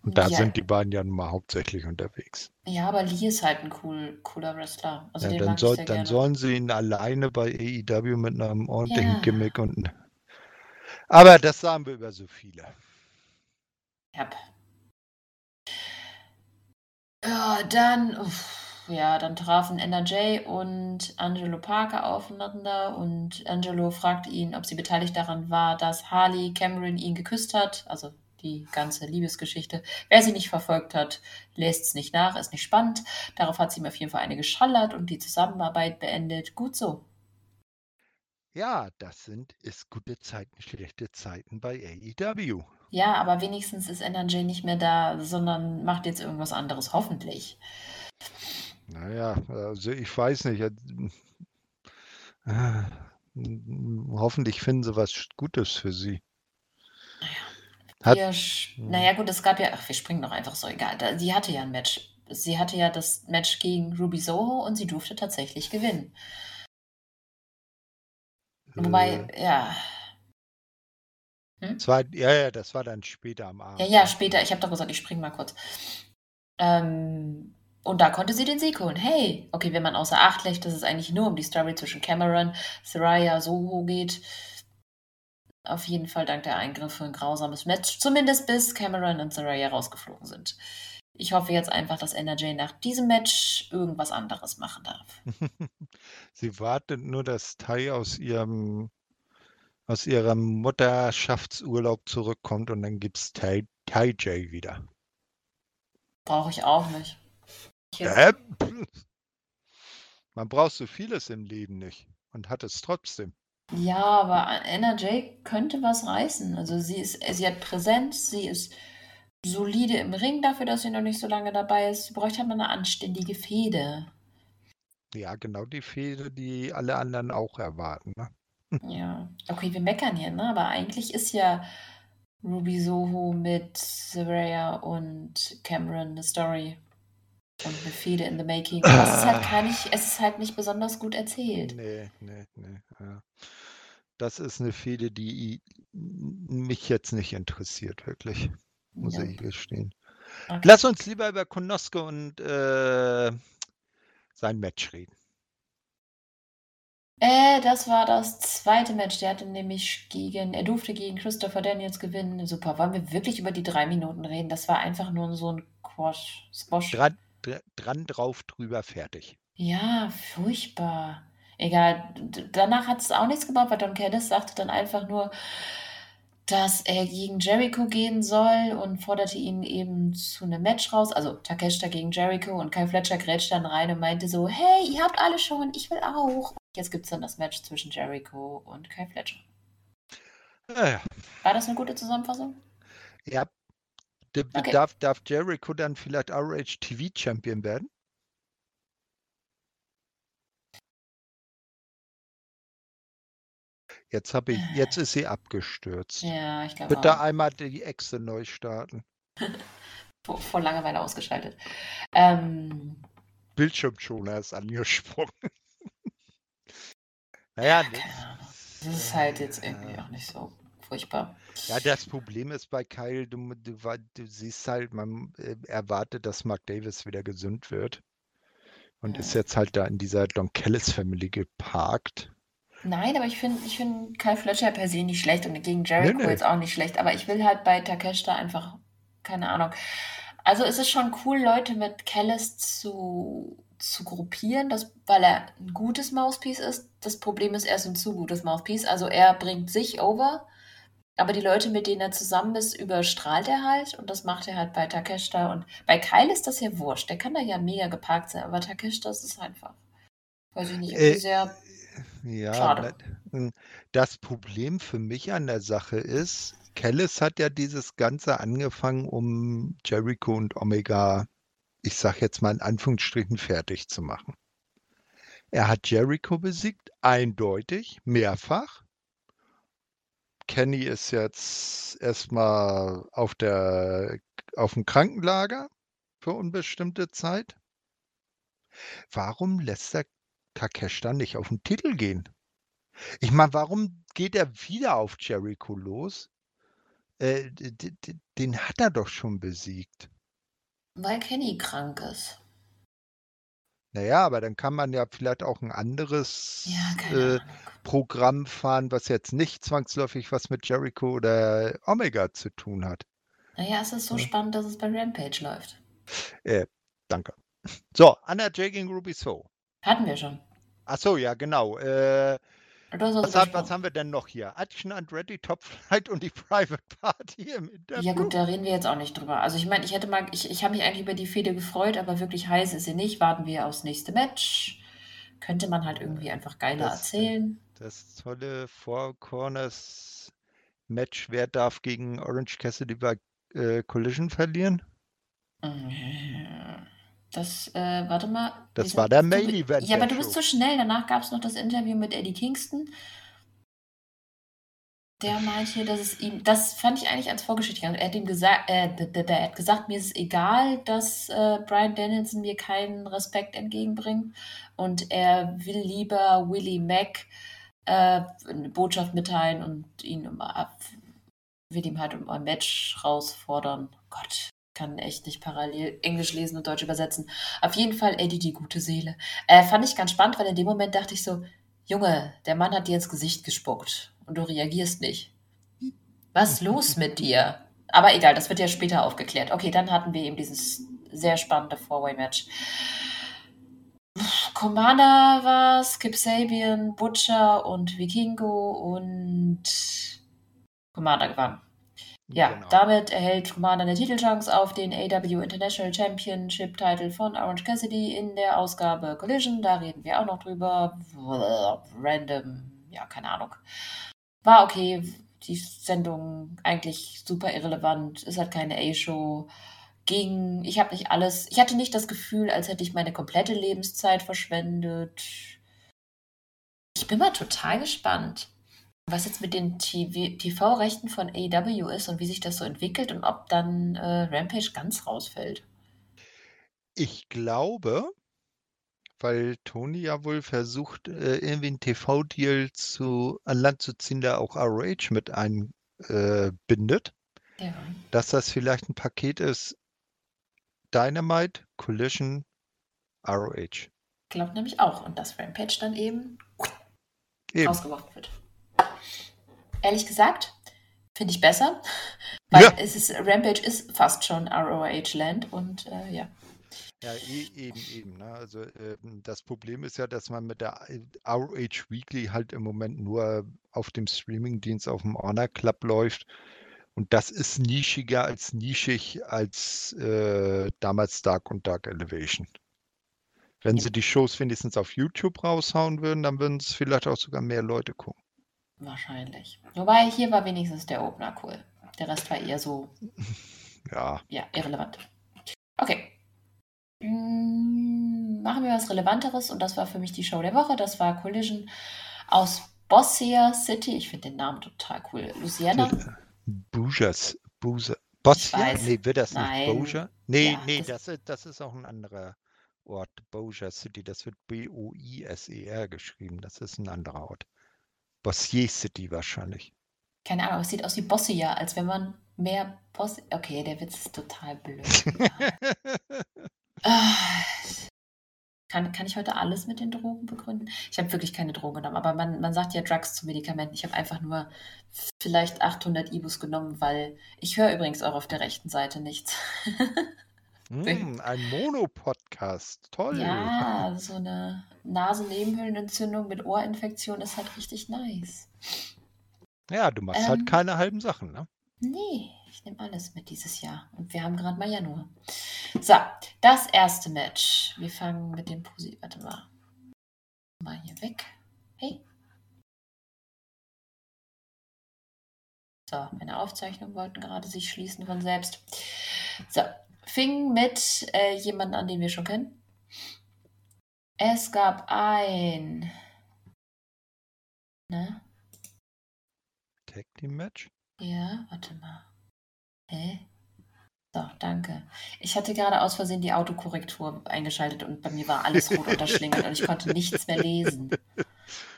Und da Ja. sind die beiden ja nun mal hauptsächlich unterwegs. Ja, aber Lee ist halt ein cool, cooler Wrestler. Also Ja, dann, soll, dann sollen sie ihn alleine bei AEW mit einem ordentlichen Ja. Gimmick und. Aber das sagen wir über so viele. Yep. Ja, dann, uff, ja, dann trafen NRJ und Angelo Parker aufeinander und Angelo fragt ihn, ob sie beteiligt daran war, dass Harley Cameron ihn geküsst hat, also die ganze Liebesgeschichte. Wer sie nicht verfolgt hat, lässt es nicht nach, ist nicht spannend. Darauf hat sie ihm auf jeden Fall eine geschallert und die Zusammenarbeit beendet. Gut so. Ja, das sind ist gute Zeiten, schlechte Zeiten bei AEW. Ja, aber wenigstens ist NRJ nicht mehr da, sondern macht jetzt irgendwas anderes, hoffentlich. Naja, also ich weiß nicht. äh, Hoffentlich finden sie was Gutes für sie. Hat, naja, gut, es gab ja, ach, wir springen doch einfach so, egal. Sie hatte ja ein Match. Sie hatte ja das Match gegen Ruby Soho und sie durfte tatsächlich gewinnen. Wobei, äh, ja. Hm? das war, ja, ja, das war dann später am Abend. Ja, ja, später. Ich habe doch gesagt, ich spring mal kurz. Ähm, und da konnte sie den Sieg holen. Hey, okay, wenn man außer Acht lässt, dass es eigentlich nur um die Story zwischen Cameron, Saraya, Soho geht. Auf jeden Fall dank der Eingriffe ein grausames Match. Zumindest bis Cameron und Saraya rausgeflogen sind. Ich hoffe jetzt einfach, dass NRJ nach diesem Match irgendwas anderes machen darf. (laughs) Sie wartet nur, dass Tai aus ihrem aus ihrem Mutterschaftsurlaub zurückkommt und dann gibt's Tai, tai J wieder. Brauche ich auch nicht. Äh? Man braucht so vieles im Leben nicht und hat es trotzdem. Ja, aber NRJ könnte was reißen. Also sie ist, sie hat Präsenz, sie ist solide im Ring dafür, dass sie noch nicht so lange dabei ist. Sie bräuchte aber eine anständige Fehde. Ja, genau die Fehde, die alle anderen auch erwarten. Ne? Ja. Okay, wir meckern hier, ne? Aber eigentlich ist ja Ruby Soho mit Saraya und Cameron eine Story. Und eine Fehde in the making. Aber es ist halt gar nicht, es ist halt nicht besonders gut erzählt. Nee, nee, nee. Ja. Das ist eine Fehde, die mich jetzt nicht interessiert, wirklich. Muss ich Nope. gestehen. Okay. Lass uns lieber über Konoske und äh, sein Match reden. Äh, das war das zweite Match. Der hatte nämlich gegen, er durfte gegen Christopher Daniels gewinnen. Super. Wollen wir wirklich über die drei Minuten reden? Das war einfach nur so ein Quash, Squash. Dran, dr- dran drauf, drüber, fertig. Ja, furchtbar. Egal. Danach hat es auch nichts gebracht, weil Don Callis sagte dann einfach nur, dass er gegen Jericho gehen soll und forderte ihn eben zu einem Match raus. Also Takeshita gegen Jericho und Kai Fletcher grätscht dann rein und meinte so, hey, ihr habt alle schon, ich will auch. Jetzt gibt es dann das Match zwischen Jericho und Kai Fletcher. Naja, War das eine gute Zusammenfassung? ja. D- Okay. Darf, darf Jericho dann vielleicht RH TV Champion werden? Jetzt ich, jetzt ist sie abgestürzt. Ja, ich glaube Bitte auch. einmal die Echse neu starten. (laughs) Vor, vor Langeweile ausgeschaltet. Ähm, Bildschirmschoner ist angesprungen. Naja, keine das, ist halt jetzt irgendwie auch nicht so furchtbar. Ja, das Problem ist bei Kyle, du, du, du siehst halt, man äh, erwartet, dass Mark Davis wieder gesund wird. Und ist Ja. jetzt halt da in dieser Don Kellis Family geparkt. Nein, aber ich finde ich find Kai Fletcher per se nicht schlecht und gegen Jericho nee. jetzt auch nicht schlecht. Aber ich will halt bei Takeshita einfach, keine Ahnung. Also es ist schon cool, Leute mit Callis zu, zu gruppieren, das, weil er ein gutes Mouthpiece ist. Das Problem ist, er ist ein zu gutes Mouthpiece. Also er bringt sich over, aber die Leute, mit denen er zusammen ist, überstrahlt er halt. Und das macht er halt bei Takeshita. Und bei Kyle ist das ja wurscht. Der kann da ja mega geparkt sein. Aber Takeshita ist es einfach. Weiß ich nicht, irgendwie Äh, sehr Ja, Schade. na, Hm, das Problem für mich an der Sache ist, Callis hat ja dieses Ganze angefangen, um Jericho und Omega, ich sag jetzt mal in Anführungsstrichen, fertig zu machen. Er hat Jericho besiegt, eindeutig, mehrfach. Kenny ist jetzt erstmal auf auf dem Krankenlager für unbestimmte Zeit. Warum lässt der Takesh dann nicht auf den Titel gehen? Ich meine, warum geht er wieder auf Jericho los? Äh, den hat er doch schon besiegt. Weil Kenny krank ist. Naja, aber dann kann man ja vielleicht auch ein anderes Ja, äh, Programm fahren, was jetzt nicht zwangsläufig was mit Jericho oder Omega zu tun hat. Naja, es ist so Ja. spannend, dass es bei Rampage läuft. Äh, danke. So, Anna J gegen Ruby So. Hatten wir schon. Ach so, ja, genau. Äh, was hat, was haben wir denn noch hier? Action and Ready, Top Flight und die Private Party im Interview. Ja gut, da reden wir jetzt auch nicht drüber. Also ich meine, ich hätte mal, ich, ich habe mich eigentlich über die Fehde gefreut, aber wirklich heiß ist sie nicht. Warten wir aufs nächste Match. Könnte man halt irgendwie einfach geiler Das- erzählen. Das tolle Four Corners Match. Wer darf gegen Orange Cassidy bei äh, Collision verlieren? Mhm. Das, äh, warte mal. Das war der Main Event Ja, aber du bist Show. so schnell. Danach gab es noch das Interview mit Eddie Kingston. Der meint hier, dass es ihm, das fand ich eigentlich als Vorgeschichte. Er hat ihm gesagt, äh, er hat gesagt, mir ist es egal, dass äh, Brian Danielson mir keinen Respekt entgegenbringt und er will lieber Willie Mack äh, eine Botschaft mitteilen und ihn um, ab, will ihm halt um ein Match herausfordern. Gott, kann echt nicht parallel Englisch lesen und Deutsch übersetzen. Auf jeden Fall Eddie die gute Seele. Äh, fand ich ganz spannend, weil in dem Moment dachte ich so, Junge, der Mann hat dir ins Gesicht gespuckt und du reagierst nicht. Was los mit dir? Aber egal, das wird ja später aufgeklärt. Okay, dann hatten wir eben dieses sehr spannende Four-Way-Match. Commander war Skip Sabian, Butcher und Vikingo und Commander gewann. Ja, Genau. damit erhält Commander eine Titelchance auf den AW International Championship Title von Orange Cassidy in der Ausgabe Collision. Da reden wir auch noch drüber. Random, ja, keine Ahnung. War okay. Die Sendung eigentlich super irrelevant. Ist halt keine A-Show. Ging, ich habe nicht alles, ich hatte nicht das Gefühl, als hätte ich meine komplette Lebenszeit verschwendet. Ich bin mal total gespannt, was jetzt mit den TV TV-Rechten von AEW ist und wie sich das so entwickelt und ob dann äh, Rampage ganz rausfällt. Ich glaube, weil Tony ja wohl versucht, äh, irgendwie einen TV-Deal zu, an Land zu ziehen, der auch ROH mit einbindet, Ja. dass das vielleicht ein Paket ist, Dynamite, Collision, ROH. Glaubt nämlich auch. Und dass Rampage dann eben Eben. rausgeworfen wird. Ehrlich gesagt, finde ich besser, (laughs) weil Ja. es ist, Rampage ist fast schon ROH-Land und äh, ja. Ja, e eben, eben. Ne? Also ähm, das Problem ist ja, dass man mit der äh, ROH Weekly halt im Moment nur auf dem Streamingdienst auf dem Honor Club läuft. Und das ist nischiger als nischig als äh, damals Dark und Dark Elevation. Wenn sie die Shows wenigstens auf YouTube raushauen würden, dann würden es vielleicht auch sogar mehr Leute gucken. Wahrscheinlich. Wobei hier war wenigstens der Opener cool. Der Rest war eher so, (laughs) Ja, ja, irrelevant. Okay. Mm, Machen wir was Relevanteres und das war für mich die Show der Woche. Das war Collision aus Bossier City. Ich finde den Namen total cool. Louisiana. Bougers, Boozer. Bossia? Nee, wird das Nein. nicht Bossier? Nee, Ja, nee, das- das, ist, das ist auch ein anderer Ort. Bossier City, das wird B-O-I-S-E-R geschrieben. Das ist ein anderer Ort. Bossier City wahrscheinlich. Keine Ahnung, es sieht aus wie Bossier, als wenn man mehr Boss. Okay, der Witz ist total blöd. (laughs) Kann, kann ich heute alles mit den Drogen begründen? Ich habe wirklich keine Drogen genommen, aber man, man sagt ja Drugs zu Medikamenten. Ich habe einfach nur vielleicht 800 Ibus genommen, weil ich höre übrigens auch auf der rechten Seite nichts. (laughs) Hm, ein Monopodcast. Toll. ja, so eine Nasennebenhöhlenentzündung mit Ohrinfektion ist halt richtig nice. Ja, du machst Ähm. halt keine halben Sachen, ne? Nee, ich nehme alles mit dieses Jahr. Und wir haben gerade mal Januar. So, das erste Match. Wir fangen mit dem Posi. Warte mal. Mal hier weg. Hey. So, meine Aufzeichnungen wollten gerade sich schließen von selbst. So, fing mit äh, jemandem an, den wir schon kennen. Es gab ein. Ne? Tag Team Match? Ja, warte mal. Hä? So, danke. Ich hatte gerade aus Versehen die Autokorrektur eingeschaltet und bei mir war alles rot unterschlingert und ich konnte nichts mehr lesen. (laughs)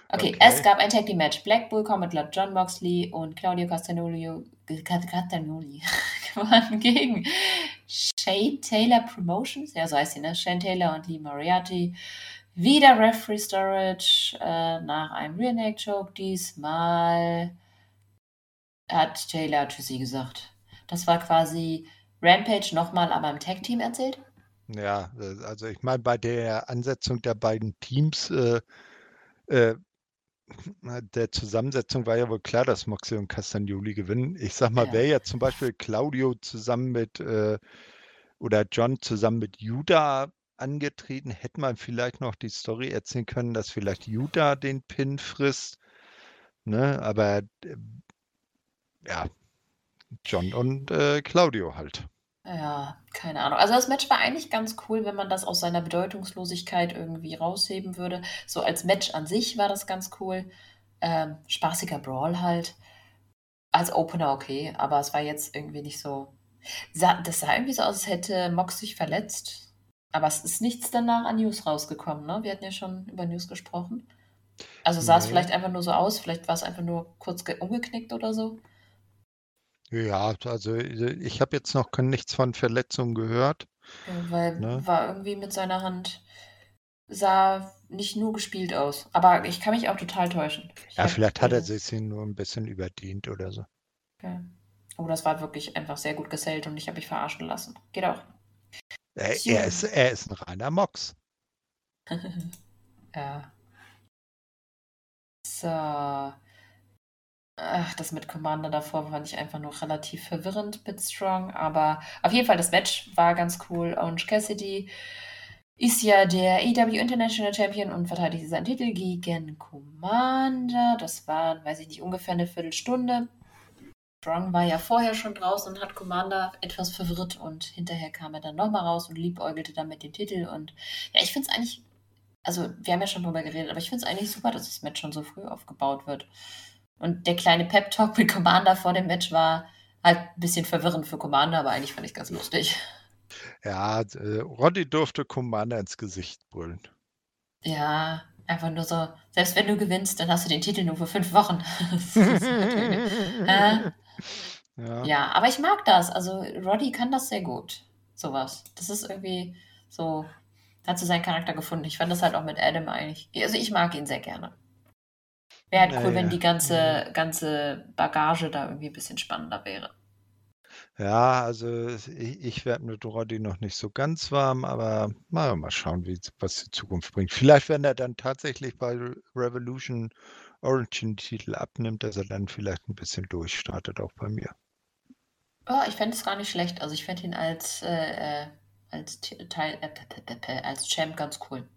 Okay, Okay. es gab ein Tag Team Match. Black Bull Combat Club, John Moxley und Claudio Castagnoli, gewannen (laughs) gegen Shane Taylor Promotions. Ja, so heißt sie, ne? Shane Taylor und Lee Moriarty. Wieder Referee Storage äh, nach einem Rear Neck Choke. Diesmal hat Taylor Tschüssi gesagt. Das war quasi Rampage nochmal, aber im Tag Team erzählt. Ja, äh, also ich meine, bei der Ansetzung der beiden Teams, äh, äh, der Zusammensetzung war ja wohl klar, dass Moxley und Castagnoli gewinnen. Ich sag mal, Ja. wäre jetzt zum Beispiel Claudio zusammen mit äh, oder John zusammen mit Judah angetreten, hätte man vielleicht noch die Story erzählen können, dass vielleicht Judah den Pin frisst. Ne? Aber äh, ja, John und äh, Claudio halt. Ja, keine Ahnung. Also das Match war eigentlich ganz cool, wenn man das aus seiner Bedeutungslosigkeit irgendwie rausheben würde. So als Match an sich war das ganz cool. Ähm, spaßiger Brawl halt. Als Opener okay, aber es war jetzt irgendwie nicht so. Das sah irgendwie so aus, als hätte Mox sich verletzt. Aber es ist nichts danach an News rausgekommen, ne? Wir hatten ja schon über News gesprochen. Also sah es Nee. vielleicht einfach nur so aus, vielleicht war es einfach nur kurz ge- umgeknickt oder so. Ja, also äh, ich habe jetzt noch nichts von Verletzungen gehört. Ja, weil Ne? war irgendwie mit seiner Hand sah nicht nur gespielt aus. Aber ich kann mich auch total täuschen. Ich Ja, vielleicht hat er äh, sich nur ein bisschen überdehnt oder so. okay. Oh, das war wirklich einfach sehr gut gesellt und ich habe mich verarschen lassen. Geht auch. Er, Jo. er, ist, er ist ein reiner Mox. (laughs) ja. So. Ach, das mit Commander davor fand ich einfach nur relativ verwirrend mit Strong. Aber auf jeden Fall, das Match war ganz cool. Orange Cassidy ist ja der AEW International Champion und verteidigte seinen Titel gegen Commander. Das war, weiß ich nicht, ungefähr eine Viertelstunde. Strong war ja vorher schon draußen und hat Commander etwas verwirrt und hinterher kam er dann nochmal raus und liebäugelte dann mit dem Titel. Und ja, ich finde es eigentlich, also wir haben ja schon drüber geredet, aber ich finde es eigentlich super, dass das Match schon so früh aufgebaut wird. Und der kleine Pep-Talk mit Commander vor dem Match war halt ein bisschen verwirrend für Commander, aber eigentlich fand ich ganz lustig. Ja, äh, Roddy durfte Commander ins Gesicht brüllen. Ja, einfach nur so, selbst wenn du gewinnst, dann hast du den Titel nur für fünf Wochen. (laughs) Äh, Ja. ja, aber ich mag das. Also Roddy kann das sehr gut. Sowas. Das ist irgendwie so, hat so seinen Charakter gefunden. Ich fand das halt auch mit Adam eigentlich. Also ich mag ihn sehr gerne. Wäre halt cool, Naja. wenn die ganze, ganze Bagage da irgendwie ein bisschen spannender wäre. Ja, also ich, ich werde mit Roddy noch nicht so ganz warm, aber mal, mal schauen, wie, was die Zukunft bringt. Vielleicht, wenn er dann tatsächlich bei Re- Revolution Orange den Titel abnimmt, dass er dann vielleicht ein bisschen durchstartet, auch bei mir. Oh, ich fände es gar nicht schlecht. Also ich fände ihn als, äh, äh, als Teil, äh, als Champ ganz cool.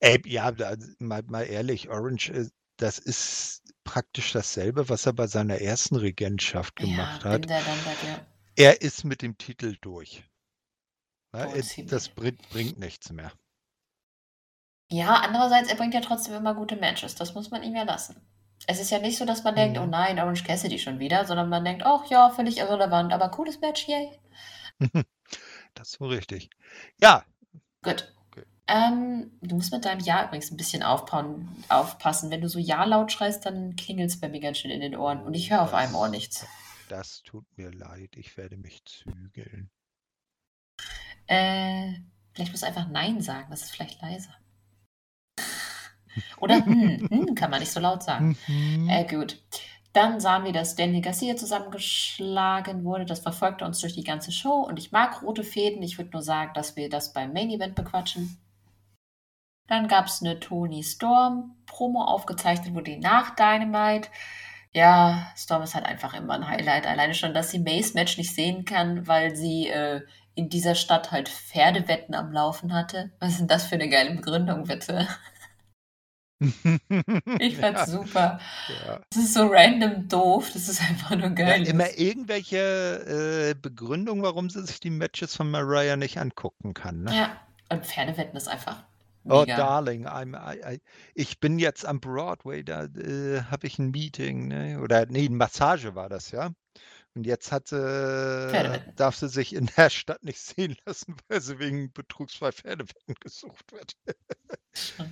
Ey, ja, mal, mal ehrlich, Orange, äh, das ist praktisch dasselbe, was er bei seiner ersten Regentschaft gemacht ja, hat. der. Er ist mit dem Titel durch. Ja, Oh, er- das bringt, bringt nichts mehr. Ja, andererseits, er bringt ja trotzdem immer gute Matches. Das muss man ihm ja lassen. Es ist ja nicht so, dass man denkt, Mhm. oh nein, Orange Cassidy schon wieder, sondern man denkt, ach ja, völlig irrelevant, aber cooles Match, yay. (laughs) Das ist wohl richtig. Ja, Gut. Ähm, du musst mit deinem Ja übrigens ein bisschen aufpassen. Wenn du so Ja laut schreist, dann klingelt es bei mir ganz schön in den Ohren und ich höre auf einem Ohr nichts. das tut mir leid. Ich werde mich zügeln. Äh, vielleicht musst du einfach Nein sagen, das ist vielleicht leiser. Oder (laughs) hm, hm kann man nicht so laut sagen. Mhm. Äh, gut. Dann sahen wir, dass Danny Garcia zusammengeschlagen wurde. Das verfolgte uns durch die ganze Show und ich mag rote Fäden. Ich würde nur sagen, dass wir das beim Main Event bequatschen. Dann gab es eine Tony Storm Promo aufgezeichnet, wurde die nach Dynamite. Ja, Storm ist halt einfach immer ein Highlight. Alleine schon, dass sie Mace Match nicht sehen kann, weil sie äh, in dieser Stadt halt Pferdewetten am Laufen hatte. Was ist denn das für eine geile Begründung, bitte? (laughs) Ich fand's Ja, super. ja. Das ist so random doof, das ist einfach nur Ja, geil. immer irgendwelche äh, Begründungen, warum sie sich die Matches von Mariah nicht angucken kann. Ne? Ja, und Pferdewetten ist einfach Oh, mega. Darling, I'm, I, I, ich bin jetzt am Broadway, da äh, habe ich ein Meeting, ne? oder nee, eine Massage war das, ja. Und jetzt hat Pferdewetten. darf sie sich in der Stadt nicht sehen lassen, (laughs) weil sie wegen Betrugsfall Pferdewetten gesucht wird.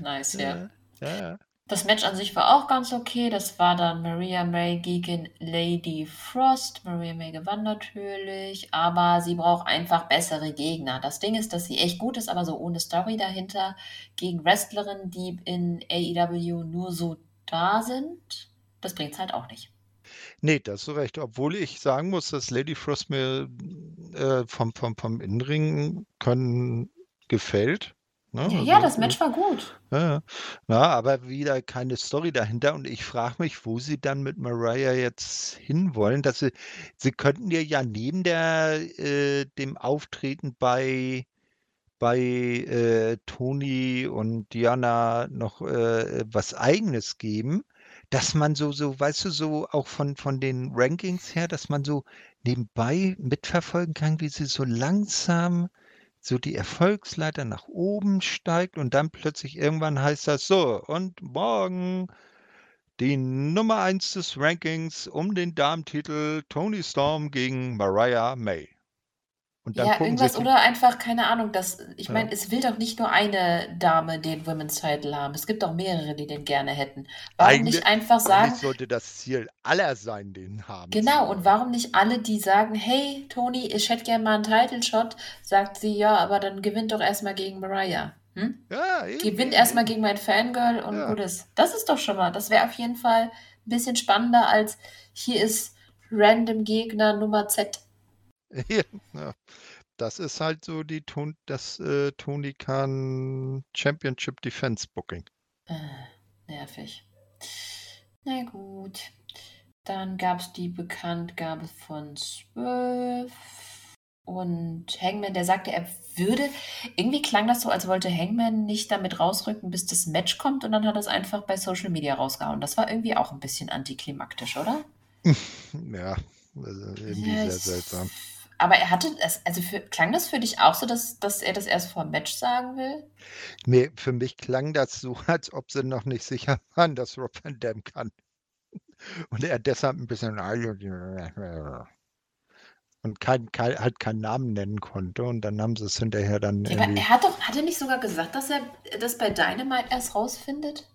Nice, (laughs) ja. Ja, ja. Das Match an sich war auch ganz okay. Das war dann Maria May gegen Lady Frost. Maria May gewann natürlich, aber sie braucht einfach bessere Gegner. Das Ding ist, dass sie echt gut ist, aber so ohne Story dahinter gegen Wrestlerinnen, die in AEW nur so da sind, das bringt's halt auch nicht. Nee, da hast du recht. Obwohl ich sagen muss, dass Lady Frost mir äh, vom, vom, vom Innenring können gefällt. Ne? Ja, Also, ja, das äh, Match war gut. Ja. Na, aber wieder keine Story dahinter. Und ich frage mich, wo sie dann mit Mariah jetzt hinwollen. Dass sie, sie könnten ja ja neben der, äh, dem Auftreten bei, bei äh, Toni und Diana noch äh, was Eigenes geben, dass man so, so, weißt du, so auch von, von den Rankings her, dass man so nebenbei mitverfolgen kann, wie sie so langsam so die Erfolgsleiter nach oben steigt und dann plötzlich irgendwann heißt das so und morgen die Nummer eins des Rankings um den Damentitel Tony Storm gegen Mariah May. Und dann Ja, irgendwas oder einfach, keine Ahnung, das, ich Ja. meine, es will doch nicht nur eine Dame den Women's Title haben. Es gibt auch mehrere, die den gerne hätten. Warum Eigentlich- nicht einfach sagen, eigentlich sollte das Ziel aller sein, den haben. Genau, und warum nicht alle, die sagen, hey, Toni, ich hätte gerne mal einen Title-Shot, sagt sie, ja, aber dann gewinnt doch erstmal gegen Mariah. Hm? Ja, eben, Gewinnt erstmal gegen mein Fangirl und Ja. gut ist. Das ist doch schon mal, das wäre auf jeden Fall ein bisschen spannender als hier ist random Gegner Nummer Z. (laughs) Ja. Das ist halt so die Ton, das äh, Tony Khan Championship Defense Booking. Äh, nervig. Na gut. Dann gab es die Bekanntgabe von Swerve und Hangman, der sagte, er würde. Irgendwie klang das so, als wollte Hangman nicht damit rausrücken, bis das Match kommt und dann hat er es einfach bei Social Media rausgehauen. Das war irgendwie auch ein bisschen antiklimaktisch, oder? (laughs) Ja, also irgendwie Ja, sehr seltsam. Aber er hatte das, also für, klang das für dich auch so, dass, dass er das erst vor dem Match sagen will? Mir, für mich klang das so, (laughs) als ob sie noch nicht sicher (laughs) waren, dass Rob Van Dam kann. (laughs) Und er deshalb ein bisschen und kein, kein, halt keinen Namen nennen konnte. Und dann haben sie es hinterher dann Ja, aber er hat doch, hat er nicht sogar gesagt, dass er das bei Dynamite erst rausfindet?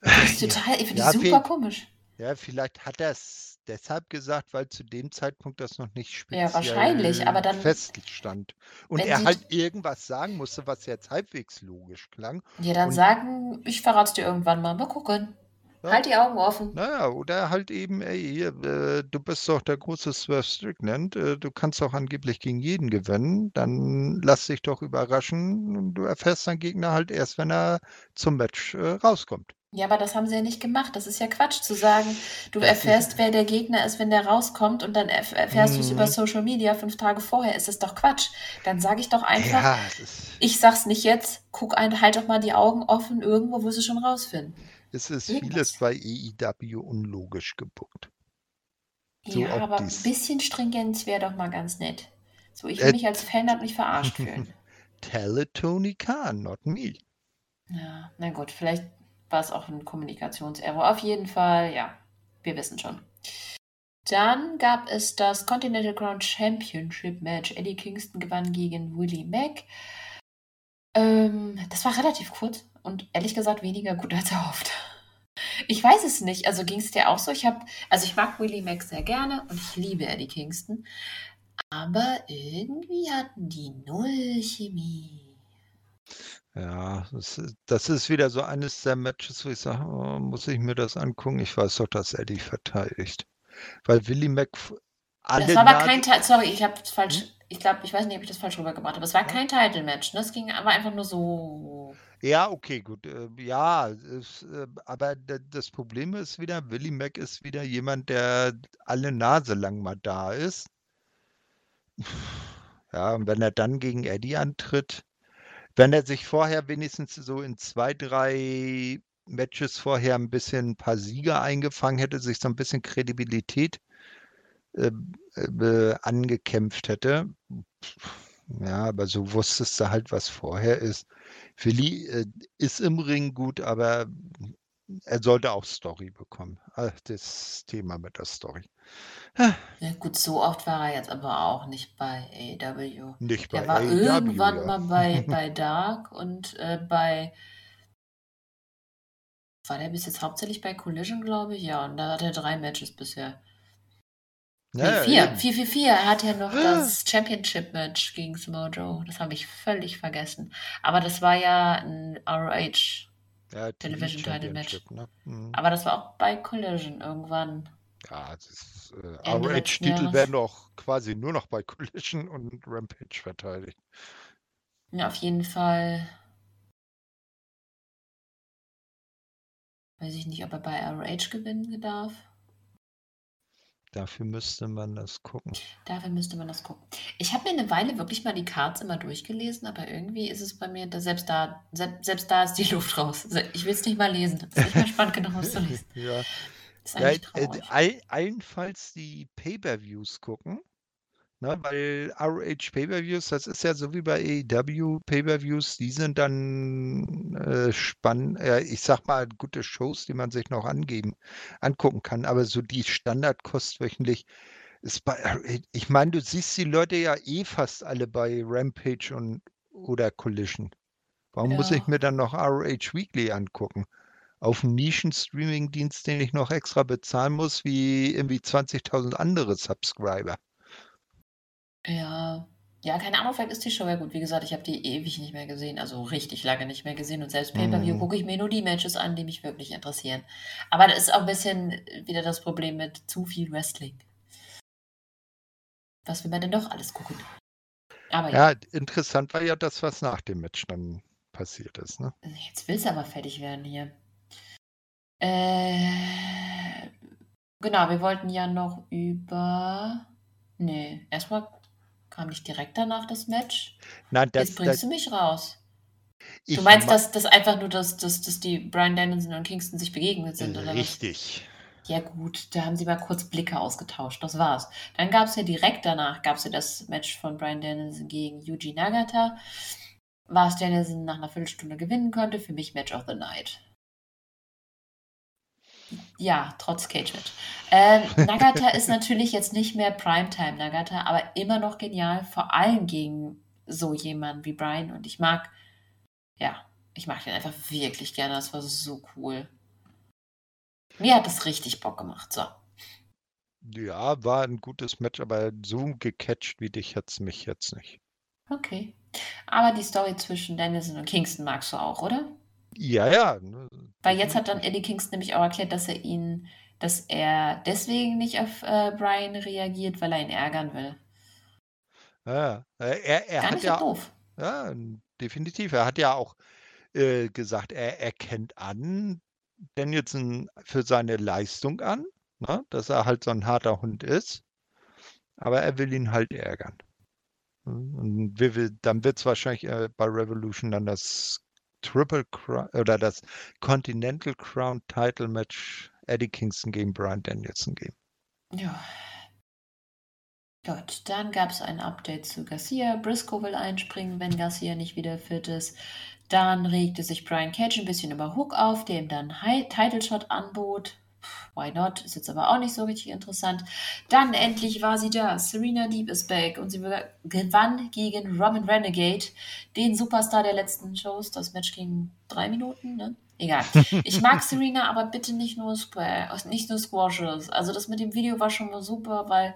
Das ist total, ich finde Ja, viel- super komisch. Ja, vielleicht hat er es deshalb gesagt, weil zu dem Zeitpunkt das noch nicht Ja, speziell wahrscheinlich, aber dann- feststand. Und wenn er sie- halt irgendwas sagen musste, was jetzt halbwegs logisch klang. Ja, dann Und- sagen, ich verrat's dir irgendwann mal. Mal gucken. Ja. Halt die Augen offen. Naja, oder halt eben, ey, hier, äh, du bist doch der große Swerve Strickland, äh, du kannst doch angeblich gegen jeden gewinnen, dann lass dich doch überraschen und du erfährst deinen Gegner halt erst, wenn er zum Match äh, rauskommt. Ja, aber das haben sie ja nicht gemacht. Das ist ja Quatsch zu sagen, du erfährst, (laughs) wer der Gegner ist, wenn der rauskommt und dann erf erfährst du es Mhm. über Social Media fünf Tage vorher. Ist das doch Quatsch. Dann sage ich doch einfach, Ja, ich sag's nicht jetzt, guck ein, halt doch mal die Augen offen, irgendwo wirst du schon rausfinden. es ist vieles bei EIW unlogisch gebuckt. So ja, aber ein dies. bisschen Stringenz wäre doch mal ganz nett. So, ich will Äh, mich als Fan halt nicht verarscht (laughs) fühlen. Tell it Tony Khan, not me. Ja, na gut, vielleicht war es auch ein Kommunikationserror. Auf jeden Fall, ja, wir wissen schon. Dann gab es das Continental Crown Championship Match. Eddie Kingston gewann gegen Willie Mack. Ähm, das war relativ kurz und ehrlich gesagt weniger gut als erhofft. Ich weiß es nicht. Also ging es dir auch so? Ich habe, also ich mag Willie Mack sehr gerne und ich liebe Eddie Kingston. Aber irgendwie hatten die null Chemie. Ja, das ist, das ist wieder so eines der Matches, wo ich sage, oh, muss ich mir das angucken? Ich weiß doch, dass Eddie verteidigt. Weil Willie Mac Das war aber kein Teil, sorry, ich habe falsch, Hm? ich glaube, ich weiß nicht, ob ich das falsch rübergebracht habe. Es war kein Title-Match, ne? Es ging aber einfach nur so. Ja, okay, gut. äh, Ja, es, äh, aber da- das Problem ist wieder, Willie Mac ist wieder jemand, der alle Nase lang mal da ist. Ja, und wenn er dann gegen Eddie antritt, Wenn er sich vorher wenigstens so in zwei, drei Matches vorher ein bisschen ein paar Sieger eingefangen hätte, sich so ein bisschen Kredibilität äh, äh, angekämpft hätte. Ja, aber so wusstest du halt, was vorher ist. Philly äh, ist im Ring gut, aber er sollte auch Story bekommen. Ah, das Thema mit der Story. Ja, gut, so oft war er jetzt aber auch nicht bei AEW. Nicht bei Der war AEW, irgendwann ja. mal bei, (laughs) bei Dark und äh, bei. War der bis jetzt hauptsächlich bei Collision, glaube ich? Ja, und da hat er drei Matches bisher. Nee, Ja, vier. eben. Vier, vier, vier. Er hat ja noch das Championship-Match gegen Samoa Joe. Das habe ich völlig vergessen. Aber das war ja ein ROH. Ja, Television Title Match. Ne? Mhm. Aber das war auch bei Collision irgendwann. Ja, das ist, äh, Jahres. werden doch quasi nur noch bei Collision und Rampage verteidigt. Ja, auf jeden Fall. Weiß ich nicht, ob er bei ROH gewinnen darf. Dafür müsste man das gucken. Dafür müsste man das gucken. Ich habe mir eine Weile wirklich mal die Cards immer durchgelesen, aber irgendwie ist es bei mir, da selbst da, se- selbst da ist die (laughs) Luft raus. Se- Ich will es nicht mal lesen. Es (laughs) ist nicht mal spannend genug, es zu lesen. Ja, Das ist ja äh, all, allenfalls die Pay-Per-Views gucken. Ne, weil ROH Pay-Per-Views, das ist ja so wie bei AEW Pay-Per-Views, die sind dann äh, spannend, äh, ich sag mal, gute Shows, die man sich noch angeben, angucken kann. Aber so die Standardkost wöchentlich ist bei, ROH ich meine, du siehst die Leute ja eh fast alle bei Rampage und oder Collision. Warum muss ich Ja. mir dann noch ROH Weekly angucken? Auf einem Nischen-Streaming-Dienst, den ich noch extra bezahlen muss, wie irgendwie 20.000 andere Subscriber. Ja. Ja, keine Ahnung, vielleicht ist die Show ja gut. Wie gesagt, ich habe die ewig nicht mehr gesehen, also richtig lange nicht mehr gesehen. Und selbst Pay-Per-View Mhm. gucke ich mir nur die Matches an, die mich wirklich interessieren. Aber das ist auch ein bisschen wieder das Problem mit zu viel Wrestling. Was will man denn doch alles gucken? Aber ja, Ja, interessant war ja das, was nach dem Match dann passiert ist. Ne? jetzt will es aber fertig werden hier. Äh, genau, wir wollten ja noch über. Nee, erstmal kam nicht direkt danach das Match. Nein, das, Jetzt bringst das du mich raus. Du meinst, dass, dass einfach nur, dass, dass, dass die Brian Danielson und Kingston sich begegnet sind, oder was? richtig. Ja gut, da haben sie mal kurz Blicke ausgetauscht, das war's. Dann gab es ja direkt danach, gab es ja das Match von Brian Danielson gegen Yuji Nagata, was Danielson nach einer Viertelstunde gewinnen konnte. Für mich Match of the Night. Ja, trotz Cage-Match. Ähm, Nagata ist natürlich jetzt nicht mehr Primetime Nagata, aber immer noch genial, vor allem gegen so jemanden wie Brian. Und ich mag, ja, ich mag den einfach wirklich gerne. Das war so cool. Mir hat das richtig Bock gemacht. So. Ja, war ein gutes Match, aber so gecatcht wie dich hat's mich jetzt nicht. Okay. Aber die Story zwischen Danielson und Kingston magst du auch, oder? Ja, ja. ne, Weil jetzt hat dann. Eddie Kingston nämlich auch erklärt, dass er ihn, dass er deswegen nicht auf äh, Brian reagiert, weil er ihn ärgern will. Ja, äh, er, er Gar hat nicht so ja, doof. ja, definitiv. Er hat ja auch äh, gesagt, er erkennt an, Danielson für seine Leistung an, ne, dass er halt so ein harter Hund ist, aber er will ihn halt ärgern. Und wir, wir, dann wird es wahrscheinlich äh, bei Revolution dann das Triple Crown oder das Continental Crown Title Match Eddie Kingston gegen Brian Danielson geben. Ja. Gut, dann gab es ein Update zu Garcia. Briscoe will einspringen, wenn Garcia nicht wieder fit ist. Dann regte sich Brian Cage ein bisschen über Hook auf, der ihm dann Title Shot anbot. Why not? Ist jetzt aber auch nicht so richtig interessant. Dann endlich war sie da. Serena Deep ist back und sie gewann gegen Roman Renegade, den Superstar der letzten Shows. Das Match ging drei Minuten, ne? Egal. (laughs) Ich mag Serena, aber bitte nicht nur, Square, nicht nur Squashes. Also das mit dem Video war schon mal super, weil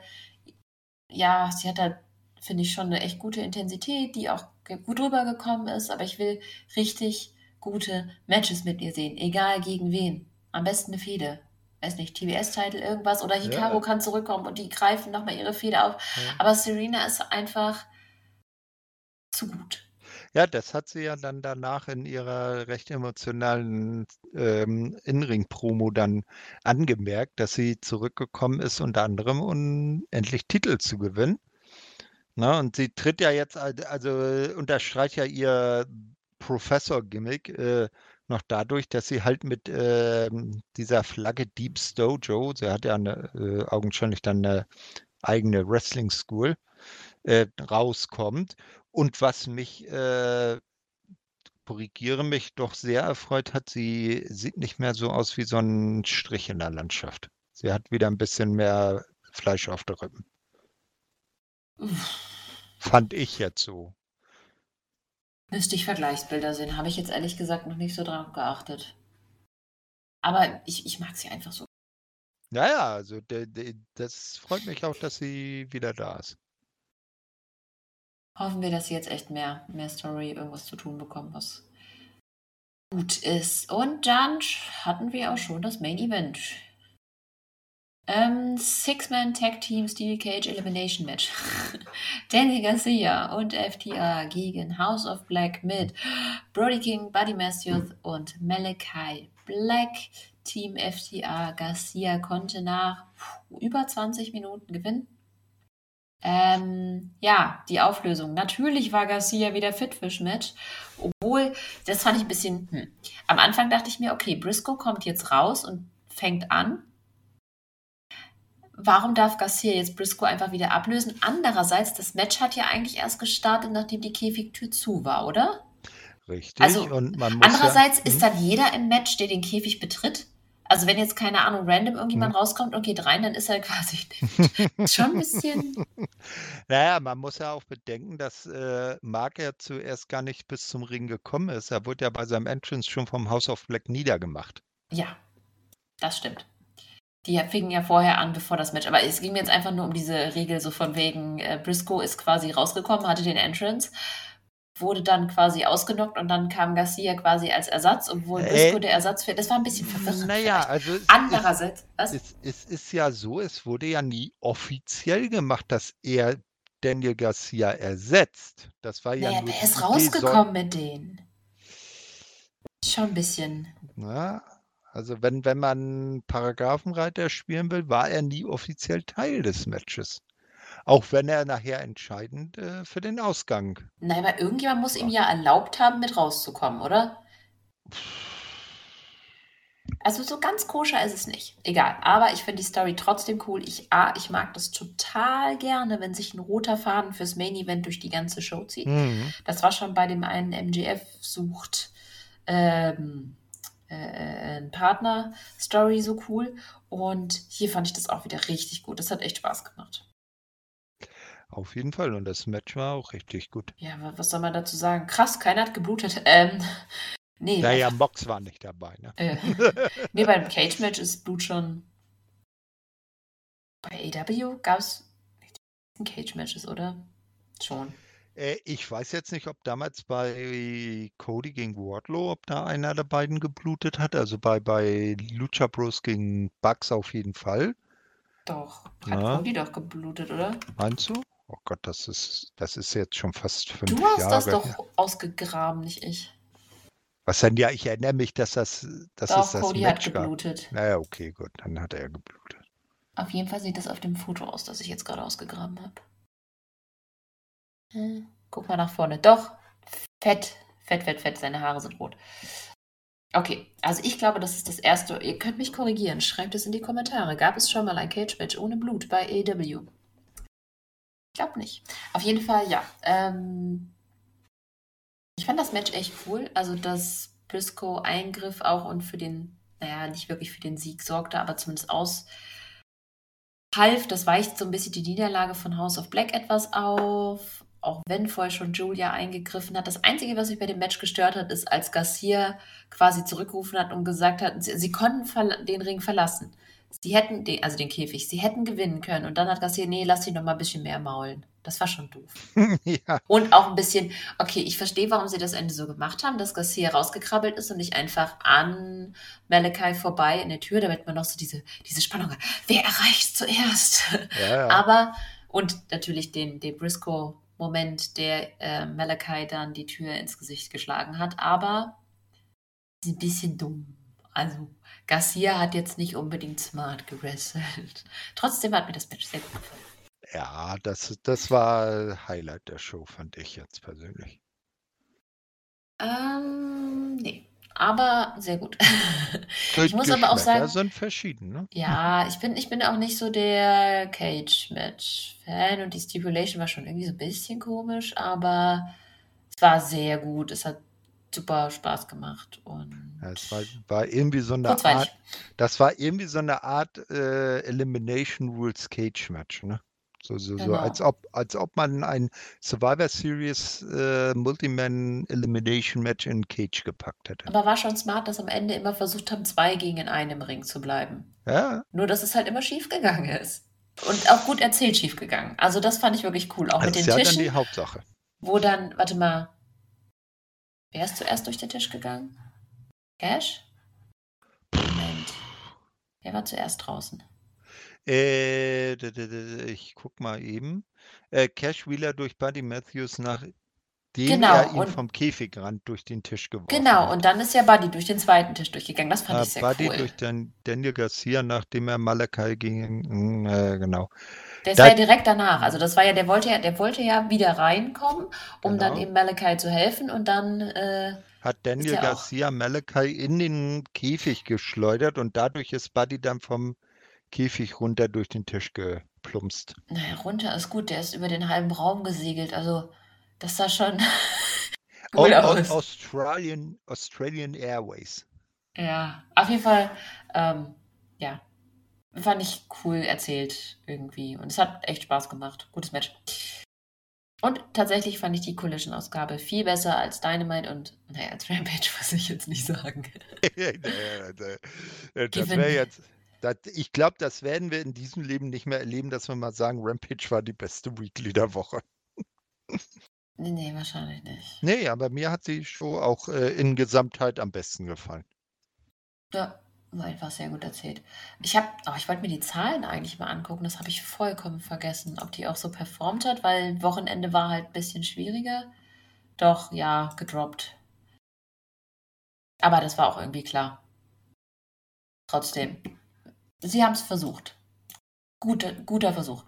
ja, sie hat halt, finde ich, schon eine echt gute Intensität, die auch gut rübergekommen ist, aber ich will richtig gute Matches mit ihr sehen, egal gegen wen. Am besten eine Fehde. Weiß nicht, TBS-Titel, irgendwas oder Hikaru Ja. kann zurückkommen und die greifen nochmal ihre Fehde auf. Ja. Aber Serena ist einfach zu gut. Ja, das hat sie ja dann danach in ihrer recht emotionalen ähm, In-Ring-Promo dann angemerkt, dass sie zurückgekommen ist, unter anderem, um endlich Titel zu gewinnen. Ne, und sie tritt ja jetzt, also unterstreicht ja ihr Professor-Gimmick äh, noch dadurch, dass sie halt mit äh, dieser Flagge Deep Dojo, sie hat ja eine, äh, augenscheinlich dann eine eigene Wrestling School, äh, rauskommt. Und was mich, äh, korrigiere mich, doch sehr erfreut hat, sie sieht nicht mehr so aus wie so ein Strich in der Landschaft. Sie hat wieder ein bisschen mehr Fleisch auf der Rippen. Fand ich jetzt so. Müsste ich Vergleichsbilder sehen. Habe ich jetzt ehrlich gesagt noch nicht so drauf geachtet. Aber ich, ich mag sie einfach so. Naja, also de, de, das freut mich auch, dass sie wieder da ist. Hoffen wir, dass sie jetzt echt mehr, mehr Story, irgendwas zu tun bekommen, was gut ist. Und dann hatten wir auch schon das Main Event. Ähm, Six-Man Tag Team Steel Cage Elimination Match. (laughs) Danny Garcia und FTA gegen House of Black mit Brody King, Buddy Matthews und Malachi Black. Team FTA Garcia konnte nach über 20 Minuten gewinnen. Ähm, ja, die Auflösung. Natürlich war Garcia wieder fit fürs Match, obwohl, das fand ich ein bisschen, hm. Am Anfang dachte ich mir, okay, Briscoe kommt jetzt raus und fängt an. Warum darf Garcia jetzt Briscoe einfach wieder ablösen? Andererseits, das Match hat ja eigentlich erst gestartet, nachdem die Käfigtür zu war, oder? Richtig. Also, andererseits ja, ist hm? dann jeder im Match, der den Käfig betritt, also wenn jetzt, keine Ahnung, random irgendjemand hm. rauskommt und geht rein, dann ist er (laughs) quasi (laughs) schon ein bisschen. (laughs) Naja, man muss ja auch bedenken, dass äh, Mark ja zuerst gar nicht bis zum Ring gekommen ist. Er wurde ja bei seinem Entrance schon vom House of Black niedergemacht. Ja, das stimmt. Die fingen ja vorher an, bevor das Match. Aber es ging mir jetzt einfach nur um diese Regel, so von wegen, äh, Briscoe ist quasi rausgekommen, hatte den Entrance wurde dann quasi ausgenockt und dann kam Garcia quasi als Ersatz, obwohl äh, Briscoe der Ersatz für. Das war ein bisschen verwirrend. Naja, also. Es, Andererseits, was? Es, es, ist ja so, es wurde ja nie offiziell gemacht, dass er Daniel Garcia ersetzt. Das war ja. Naja, nur der ist rausgekommen mit denen. Schon ein bisschen. Na, also wenn, wenn man Paragraphenreiter spielen will, war er nie offiziell Teil des Matches. Auch wenn er nachher entscheidend äh, für den Ausgang. Nein, aber irgendjemand muss ihm ja erlaubt haben, mit rauszukommen, oder? Also so ganz koscher ist es nicht. Egal. Aber ich finde die Story trotzdem cool. Ich, A, ich mag das total gerne, wenn sich ein roter Faden fürs Main Event durch die ganze Show zieht. Mhm. Das war schon bei dem einen MGF sucht ähm, äh, Partner-Story so cool. Und hier fand ich das auch wieder richtig gut. Das hat echt Spaß gemacht. Auf jeden Fall. Und das Match war auch richtig gut. Ja, was soll man dazu sagen? Krass, keiner hat geblutet. (laughs) Ähm, nee. Naja, Mox war nicht dabei, ne? Äh, (laughs) nee, beim Cage-Match ist Blut schon. Bei AW gab es Cage-Matches, oder? Schon. Äh, ich weiß jetzt nicht, ob damals bei Cody gegen Wardlow, ob da einer der beiden geblutet hat. Also bei, bei Lucha Bros gegen Bugs auf jeden Fall. Doch, hat Na? Cody doch geblutet, oder? Meinst du? Oh Gott, das ist, das ist jetzt schon fast fünf Jahre. Du hast Jahre das doch ausgegraben, nicht ich. Was denn? Ja, ich erinnere mich, dass das, das doch, ist das Cody Match hat geblutet. Gab. Naja, okay, gut, dann hat er geblutet. Auf jeden Fall sieht das auf dem Foto aus, das ich jetzt gerade ausgegraben habe. Guck mal nach vorne. Doch, fett, fett, fett, fett, seine Haare sind rot. Okay, also ich glaube, das ist das erste. Ihr könnt mich korrigieren. Schreibt es in die Kommentare. Gab es schon mal ein Cage-Match ohne Blut bei AEW? glaube nicht. Auf jeden Fall, ja. Ähm, ich fand das Match echt cool. Also, dass Briscoe Eingriff auch und für den, naja, nicht wirklich für den Sieg sorgte, aber zumindest aus half. Das weicht so ein bisschen die Niederlage von House of Black etwas auf. Auch wenn vorher schon Julia eingegriffen hat. Das Einzige, was mich bei dem Match gestört hat, ist, als Garcia quasi zurückgerufen hat und gesagt hat, sie, sie konnten den Ring verlassen. Sie hätten, den, also den Käfig, sie hätten gewinnen können. Und dann hat Garcia, nee, lass sie noch mal ein bisschen mehr maulen. Das war schon doof. (laughs) ja. Und auch ein bisschen, okay, ich verstehe, warum sie das Ende so gemacht haben, dass Garcia rausgekrabbelt ist und nicht einfach an Malachi vorbei in der Tür, damit man noch so diese, diese Spannung hat. Wer erreicht zuerst? Ja, ja. Aber, und natürlich den, den Briscoe-Moment, der äh, Malachi dann die Tür ins Gesicht geschlagen hat, aber ein bisschen dumm. Also, Garcia hat jetzt nicht unbedingt smart gewrestelt. (laughs) Trotzdem hat mir das Match sehr gut gefallen. Ja, das, das war Highlight der Show, fand ich jetzt persönlich. Ähm. Aber sehr gut. (laughs) Ich muss aber auch sagen, sind verschieden, ne? ja, ich bin, ich bin auch nicht so der Cage-Match-Fan und die Stipulation war schon irgendwie so ein bisschen komisch, aber es war sehr gut. Es hat super Spaß gemacht und Ja, es war, war irgendwie so eine. Art, das war irgendwie so eine Art äh, Elimination Rules Cage Match, ne? So, so, so, als Genau. ob, als ob man ein Survivor Series äh, Multiman Elimination Match in Cage gepackt hätte. Aber war schon smart, dass am Ende immer versucht haben, zwei gegen in einem Ring zu bleiben. Ja, Nur, dass es halt immer schief gegangen ist. Und auch gut erzählt schief gegangen. Also das fand ich wirklich cool. Auch das mit ist den ja dann die Tischen, Hauptsache. wo dann, warte mal, wer ist zuerst durch den Tisch gegangen? Cash? Moment. Wer war zuerst draußen? Äh, d- d- d- ich guck mal eben. Äh, Cash Wheeler durch Buddy Matthews, nachdem Genau, er ihn und vom Käfigrand durch den Tisch geworfen genau, hat. und dann ist ja Buddy durch den zweiten Tisch durchgegangen. Das fand Äh, ich sehr Buddy cool. durch Dan Daniel Garcia, nachdem er Malakai gegen, äh, genau. Das Da, war ja direkt danach. Also das war ja, der wollte ja, der wollte ja wieder reinkommen, um dann genau. eben Malachi zu helfen und dann äh, Hat ist Daniel auch. Garcia Malakai in den Käfig geschleudert und dadurch ist Buddy dann vom Käfig runter durch den Tisch geplumpst. Naja, runter ist gut, der ist über den halben Raum gesegelt. Also, das sah schon Au cool Au aus. Australian, Australian Airways. Ja, auf jeden Fall, ähm, ja, fand ich cool erzählt irgendwie. Und es hat echt Spaß gemacht. Gutes Match. Und tatsächlich fand ich die Collision-Ausgabe viel besser als Dynamite und, naja, als Rampage (laughs) muss ich jetzt nicht sagen. (laughs) Das wäre jetzt. Das, ich glaube, das werden wir in diesem Leben nicht mehr erleben, dass wir mal sagen, Rampage war die beste Weekly der Woche. Nee, nee, wahrscheinlich nicht. Nee, aber mir hat die Show auch äh, in Gesamtheit am besten gefallen. Ja, war einfach sehr gut erzählt. Ich habe, oh, ich wollte mir die Zahlen eigentlich mal angucken, das habe ich vollkommen vergessen, ob die auch so performt hat, weil Wochenende war halt ein bisschen schwieriger. Doch, ja, gedroppt. Aber das war auch irgendwie klar. Trotzdem. Sie haben es versucht. Guter, guter Versuch.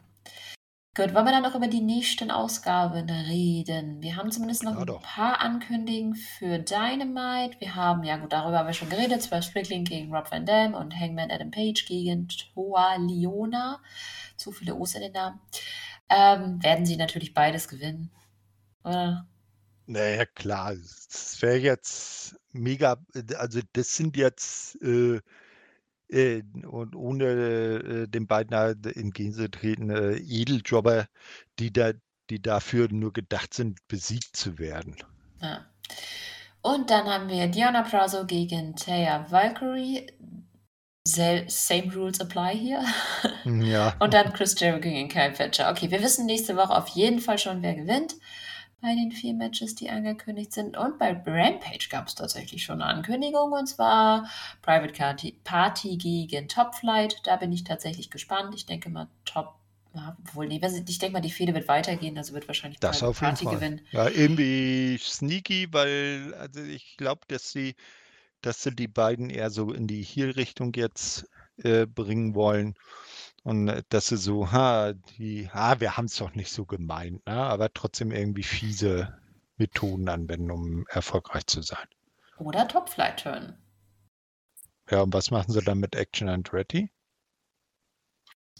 Gut, wollen wir dann noch über die nächsten Ausgaben reden? Wir haben zumindest noch Ja, ein doch. paar Ankündigungen für Dynamite. Wir haben, ja gut, darüber haben wir schon geredet, zwar Strickling gegen Rob Van Dam und Hangman Adam Page gegen Toa Liona. Zu viele O's in den Namen. Ähm, werden sie natürlich beides gewinnen. Oder? Naja, klar, das wäre jetzt mega, also das sind jetzt äh, äh, und ohne äh, den beiden halt entgegenzutreten, äh, Edeljobber, die da, die dafür nur gedacht sind, besiegt zu werden. Ja. Und dann haben wir Diana Prazo gegen Taya Valkyrie. Same rules apply hier. Ja, (laughs) Und dann Chris Jericho gegen Kyle Fletcher. Okay, wir wissen nächste Woche auf jeden Fall schon, wer gewinnt bei den vier Matches, die angekündigt sind. Und bei Rampage gab es tatsächlich schon eine Ankündigung, und zwar Private Party, gegen Top Flight. Da bin ich tatsächlich gespannt. Ich denke mal, Top, ja, obwohl, nee, ich denke mal, die Fehde wird weitergehen, also wird wahrscheinlich das Private auf jeden Party Fall. gewinnen. Ja, irgendwie sneaky, weil also ich glaube, dass sie, dass sie die beiden eher so in die Heel-Richtung jetzt äh, bringen wollen. Und äh, dass sie so, ha, die, ha, wir haben es doch nicht so gemeint, ne? aber trotzdem irgendwie fiese Methoden anwenden, um erfolgreich zu sein. Oder Top Flight Turn. Ja, und was machen sie dann mit Action Andretti?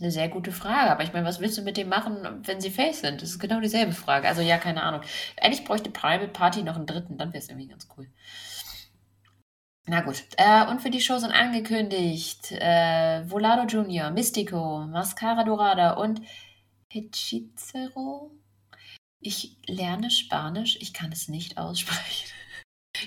Eine sehr gute Frage, aber ich meine, was willst du mit dem machen, wenn sie Face sind? Das ist genau dieselbe Frage. Also ja, keine Ahnung. Eigentlich bräuchte Private Party noch einen dritten, dann wäre es irgendwie ganz cool. Na gut. Äh, und für die Show sind angekündigt äh, Volado Jr., Mystico, Mascara Dorada und Hechicero. Ich lerne Spanisch, ich kann es nicht aussprechen.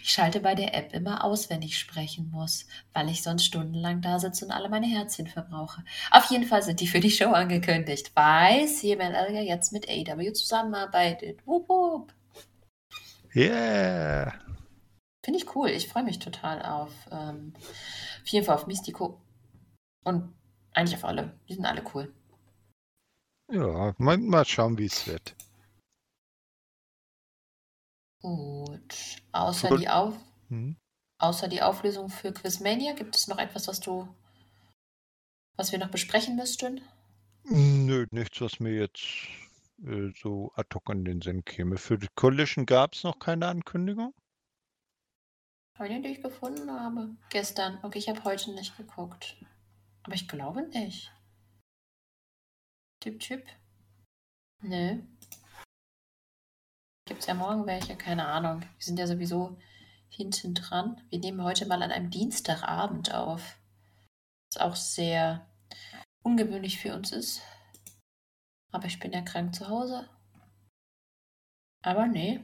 Ich schalte bei der App immer aus, wenn ich sprechen muss, weil ich sonst stundenlang da sitze und alle meine Herzchen verbrauche. Auf jeden Fall sind die für die Show angekündigt, weil CML Elga jetzt mit AW zusammenarbeitet. Wupp, wupp. Yeah! Finde ich cool. Ich freue mich total auf, ähm, auf jeden Fall auf Mystico. Und eigentlich auf alle. Die sind alle cool. Ja, mal, mal schauen, wie es wird. Gut. Außer Gut. die, auf, Hm? außer die Auflösung für Quizmania, gibt es noch etwas, was du, was wir noch besprechen müssten? Nö, nichts, was mir jetzt äh, so ad hoc in den Sinn käme. Für die Collision gab es noch keine Ankündigung. Heute, die ich gefunden habe. Gestern. Okay, ich habe heute nicht geguckt. Aber ich glaube nicht. Typ, Typ. Nö. Gibt es ja morgen welche? Keine Ahnung. Wir sind ja sowieso hinten dran. Wir nehmen heute mal an einem Dienstagabend auf. Was auch sehr ungewöhnlich für uns ist. Aber ich bin ja krank zu Hause. Aber nee.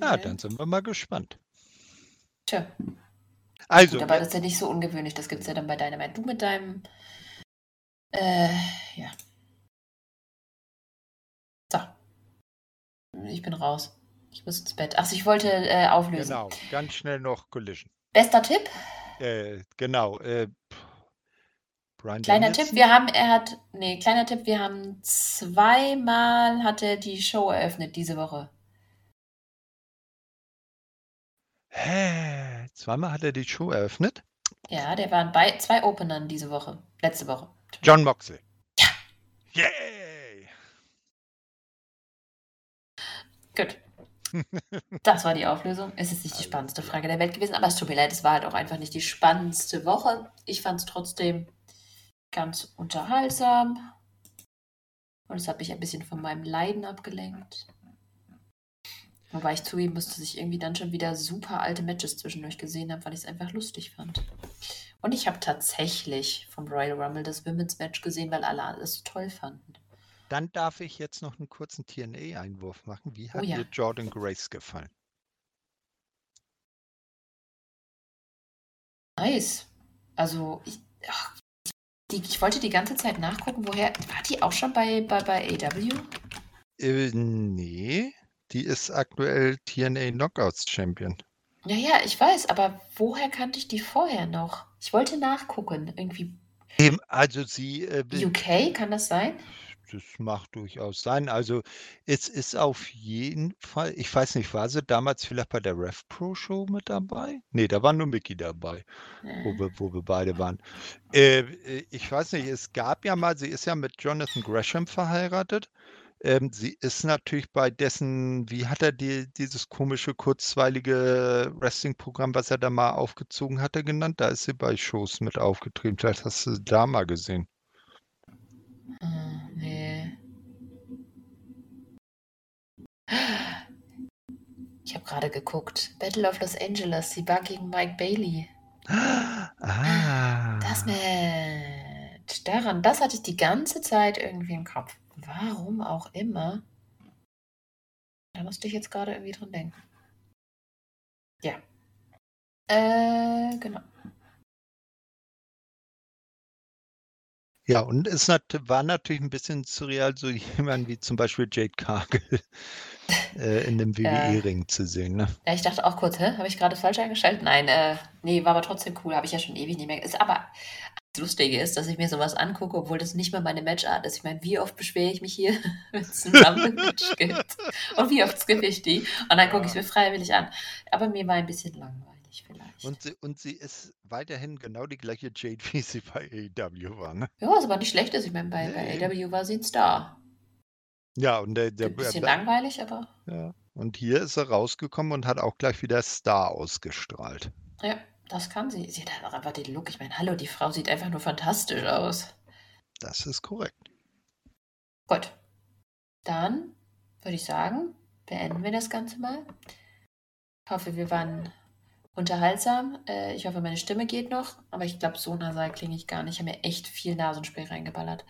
Ja, Nee. dann sind wir mal gespannt. Tja, Also, gut, aber das ist ja nicht so ungewöhnlich. Das gibt es ja dann bei Dynamite. Du mit deinem. Äh, ja. So. Ich bin raus. Ich muss ins Bett. Ach, ich wollte äh, auflösen. genau, ganz schnell noch Collision. Bester Tipp? Äh, genau. Äh, Brian Kleiner Danielson? Tipp, wir haben, er hat, nee, kleiner Tipp, wir haben zweimal hat er die Show eröffnet diese Woche. Hä? Zweimal hat er die Show eröffnet? Ja, der war bei zwei Openern diese Woche. Letzte Woche. John Moxley. Ja. Yay! Gut. (laughs) Das war die Auflösung. Es ist nicht die spannendste. Frage der Welt gewesen, aber es tut mir leid, es war halt auch einfach nicht die spannendste Woche. Ich fand es trotzdem ganz unterhaltsam. Und es hat mich ein bisschen von meinem Leiden abgelenkt. Wobei ich zugeben musste, dass ich irgendwie dann schon wieder super alte Matches zwischendurch gesehen habe, weil ich es einfach lustig fand. Und ich habe tatsächlich vom Royal Rumble das Women's Match gesehen, weil alle es so toll fanden. Dann darf ich jetzt noch einen kurzen TNA-Einwurf machen. Wie hat Oh ja. dir Jordan Grace gefallen? Nice. Also, ich, ach, die, ich wollte die ganze Zeit nachgucken, woher. War die auch schon bei, bei, bei AW? Äh, nee, die ist aktuell TNA Knockouts Champion. Ja, ja, ich weiß, aber woher kannte ich die vorher noch? Ich wollte nachgucken. Irgendwie Eben, Also sie, äh, UK, kann das sein? das macht durchaus sein. Also es ist auf jeden Fall, ich weiß nicht, war sie damals vielleicht bei der Rev Pro Show mit dabei? Nee, da war nur Mickey dabei, wo Äh, wir, wo wir beide waren. Äh, äh, ich weiß nicht, es gab ja mal, sie ist ja mit Jonathan Gresham verheiratet. Ähm, sie ist natürlich bei dessen, wie hat er die, dieses komische, kurzweilige Wrestling-Programm, was er da mal aufgezogen hatte, genannt? Da ist sie bei Shows mit aufgetreten. Vielleicht hast du sie da mal gesehen. äh, nee. Ich habe gerade geguckt. Battle of Los Angeles, sie war gegen Mike Bailey. Ah. Das Match. Daran, das hatte ich die ganze Zeit irgendwie im Kopf. Warum auch immer. Da musste ich jetzt gerade irgendwie dran denken. Ja. Äh, genau. Ja, und es nat war natürlich ein bisschen surreal, so (laughs) jemand wie zum Beispiel Jade Cargill (laughs) äh, in dem. WWE-Ring zu sehen. Ne? Ja, ich dachte auch kurz? Habe ich gerade falsch eingestellt? Nein, äh, nee, war aber trotzdem cool. Habe ich ja schon ewig nicht mehr. Ist aber Lustige ist, dass ich mir sowas angucke, obwohl das nicht mal meine Matchart ist. Ich meine, wie oft beschwere ich mich hier, (laughs) wenn es ein Rumble-Match gibt? Und wie oft skippe ich die? Und dann gucke ich es mir freiwillig an. Aber mir war ein bisschen langweilig vielleicht. Und sie, und sie ist weiterhin genau die gleiche Jade, (laughs) wie sie bei AEW war. Ne? Ja, was aber nicht schlecht ist. Ich meine, bei, bei Nee. AW war sie ein Star. Ja, und der, der Ein bisschen äh, langweilig, aber ja. Und hier ist er rausgekommen und hat auch gleich wieder Star ausgestrahlt. ja, das kann sie. Sie hat halt einfach den Look. Ich meine, hallo, die Frau sieht einfach nur fantastisch aus. Das ist korrekt. Gut. Dann würde ich sagen, beenden wir das Ganze mal. Ich hoffe, wir waren unterhaltsam. Äh, ich hoffe, meine Stimme geht noch, aber ich glaube, so nasal klinge ich gar nicht. Ich habe mir echt viel Nasenspray reingeballert.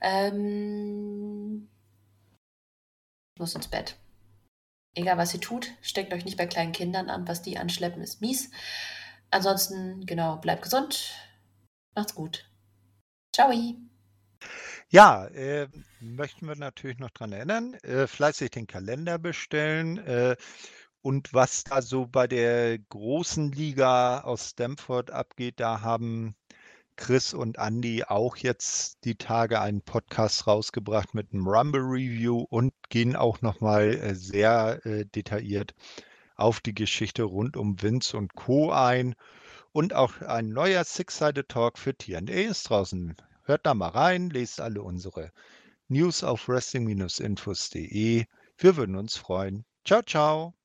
Ähm, ich muss ins Bett. Egal, was ihr tut, steckt euch nicht bei kleinen Kindern an. Was die anschleppen, ist mies. Ansonsten, genau, bleibt gesund. Macht's gut. Ciao. Ja, äh, möchten wir natürlich noch dran erinnern, äh, fleißig den Kalender bestellen. Äh, und was da so bei der großen Liga aus Stamford abgeht, da haben Chris und Andy auch jetzt die Tage einen Podcast rausgebracht mit einem Rumble Review und gehen auch nochmal äh, sehr äh, detailliert auf die Geschichte rund um Vince und Co. ein. Und auch ein neuer Six-Sided Talk für TNA ist draußen. Hört da mal rein, lest alle unsere News auf wrestling-infos.de. Wir würden uns freuen. Ciao, ciao.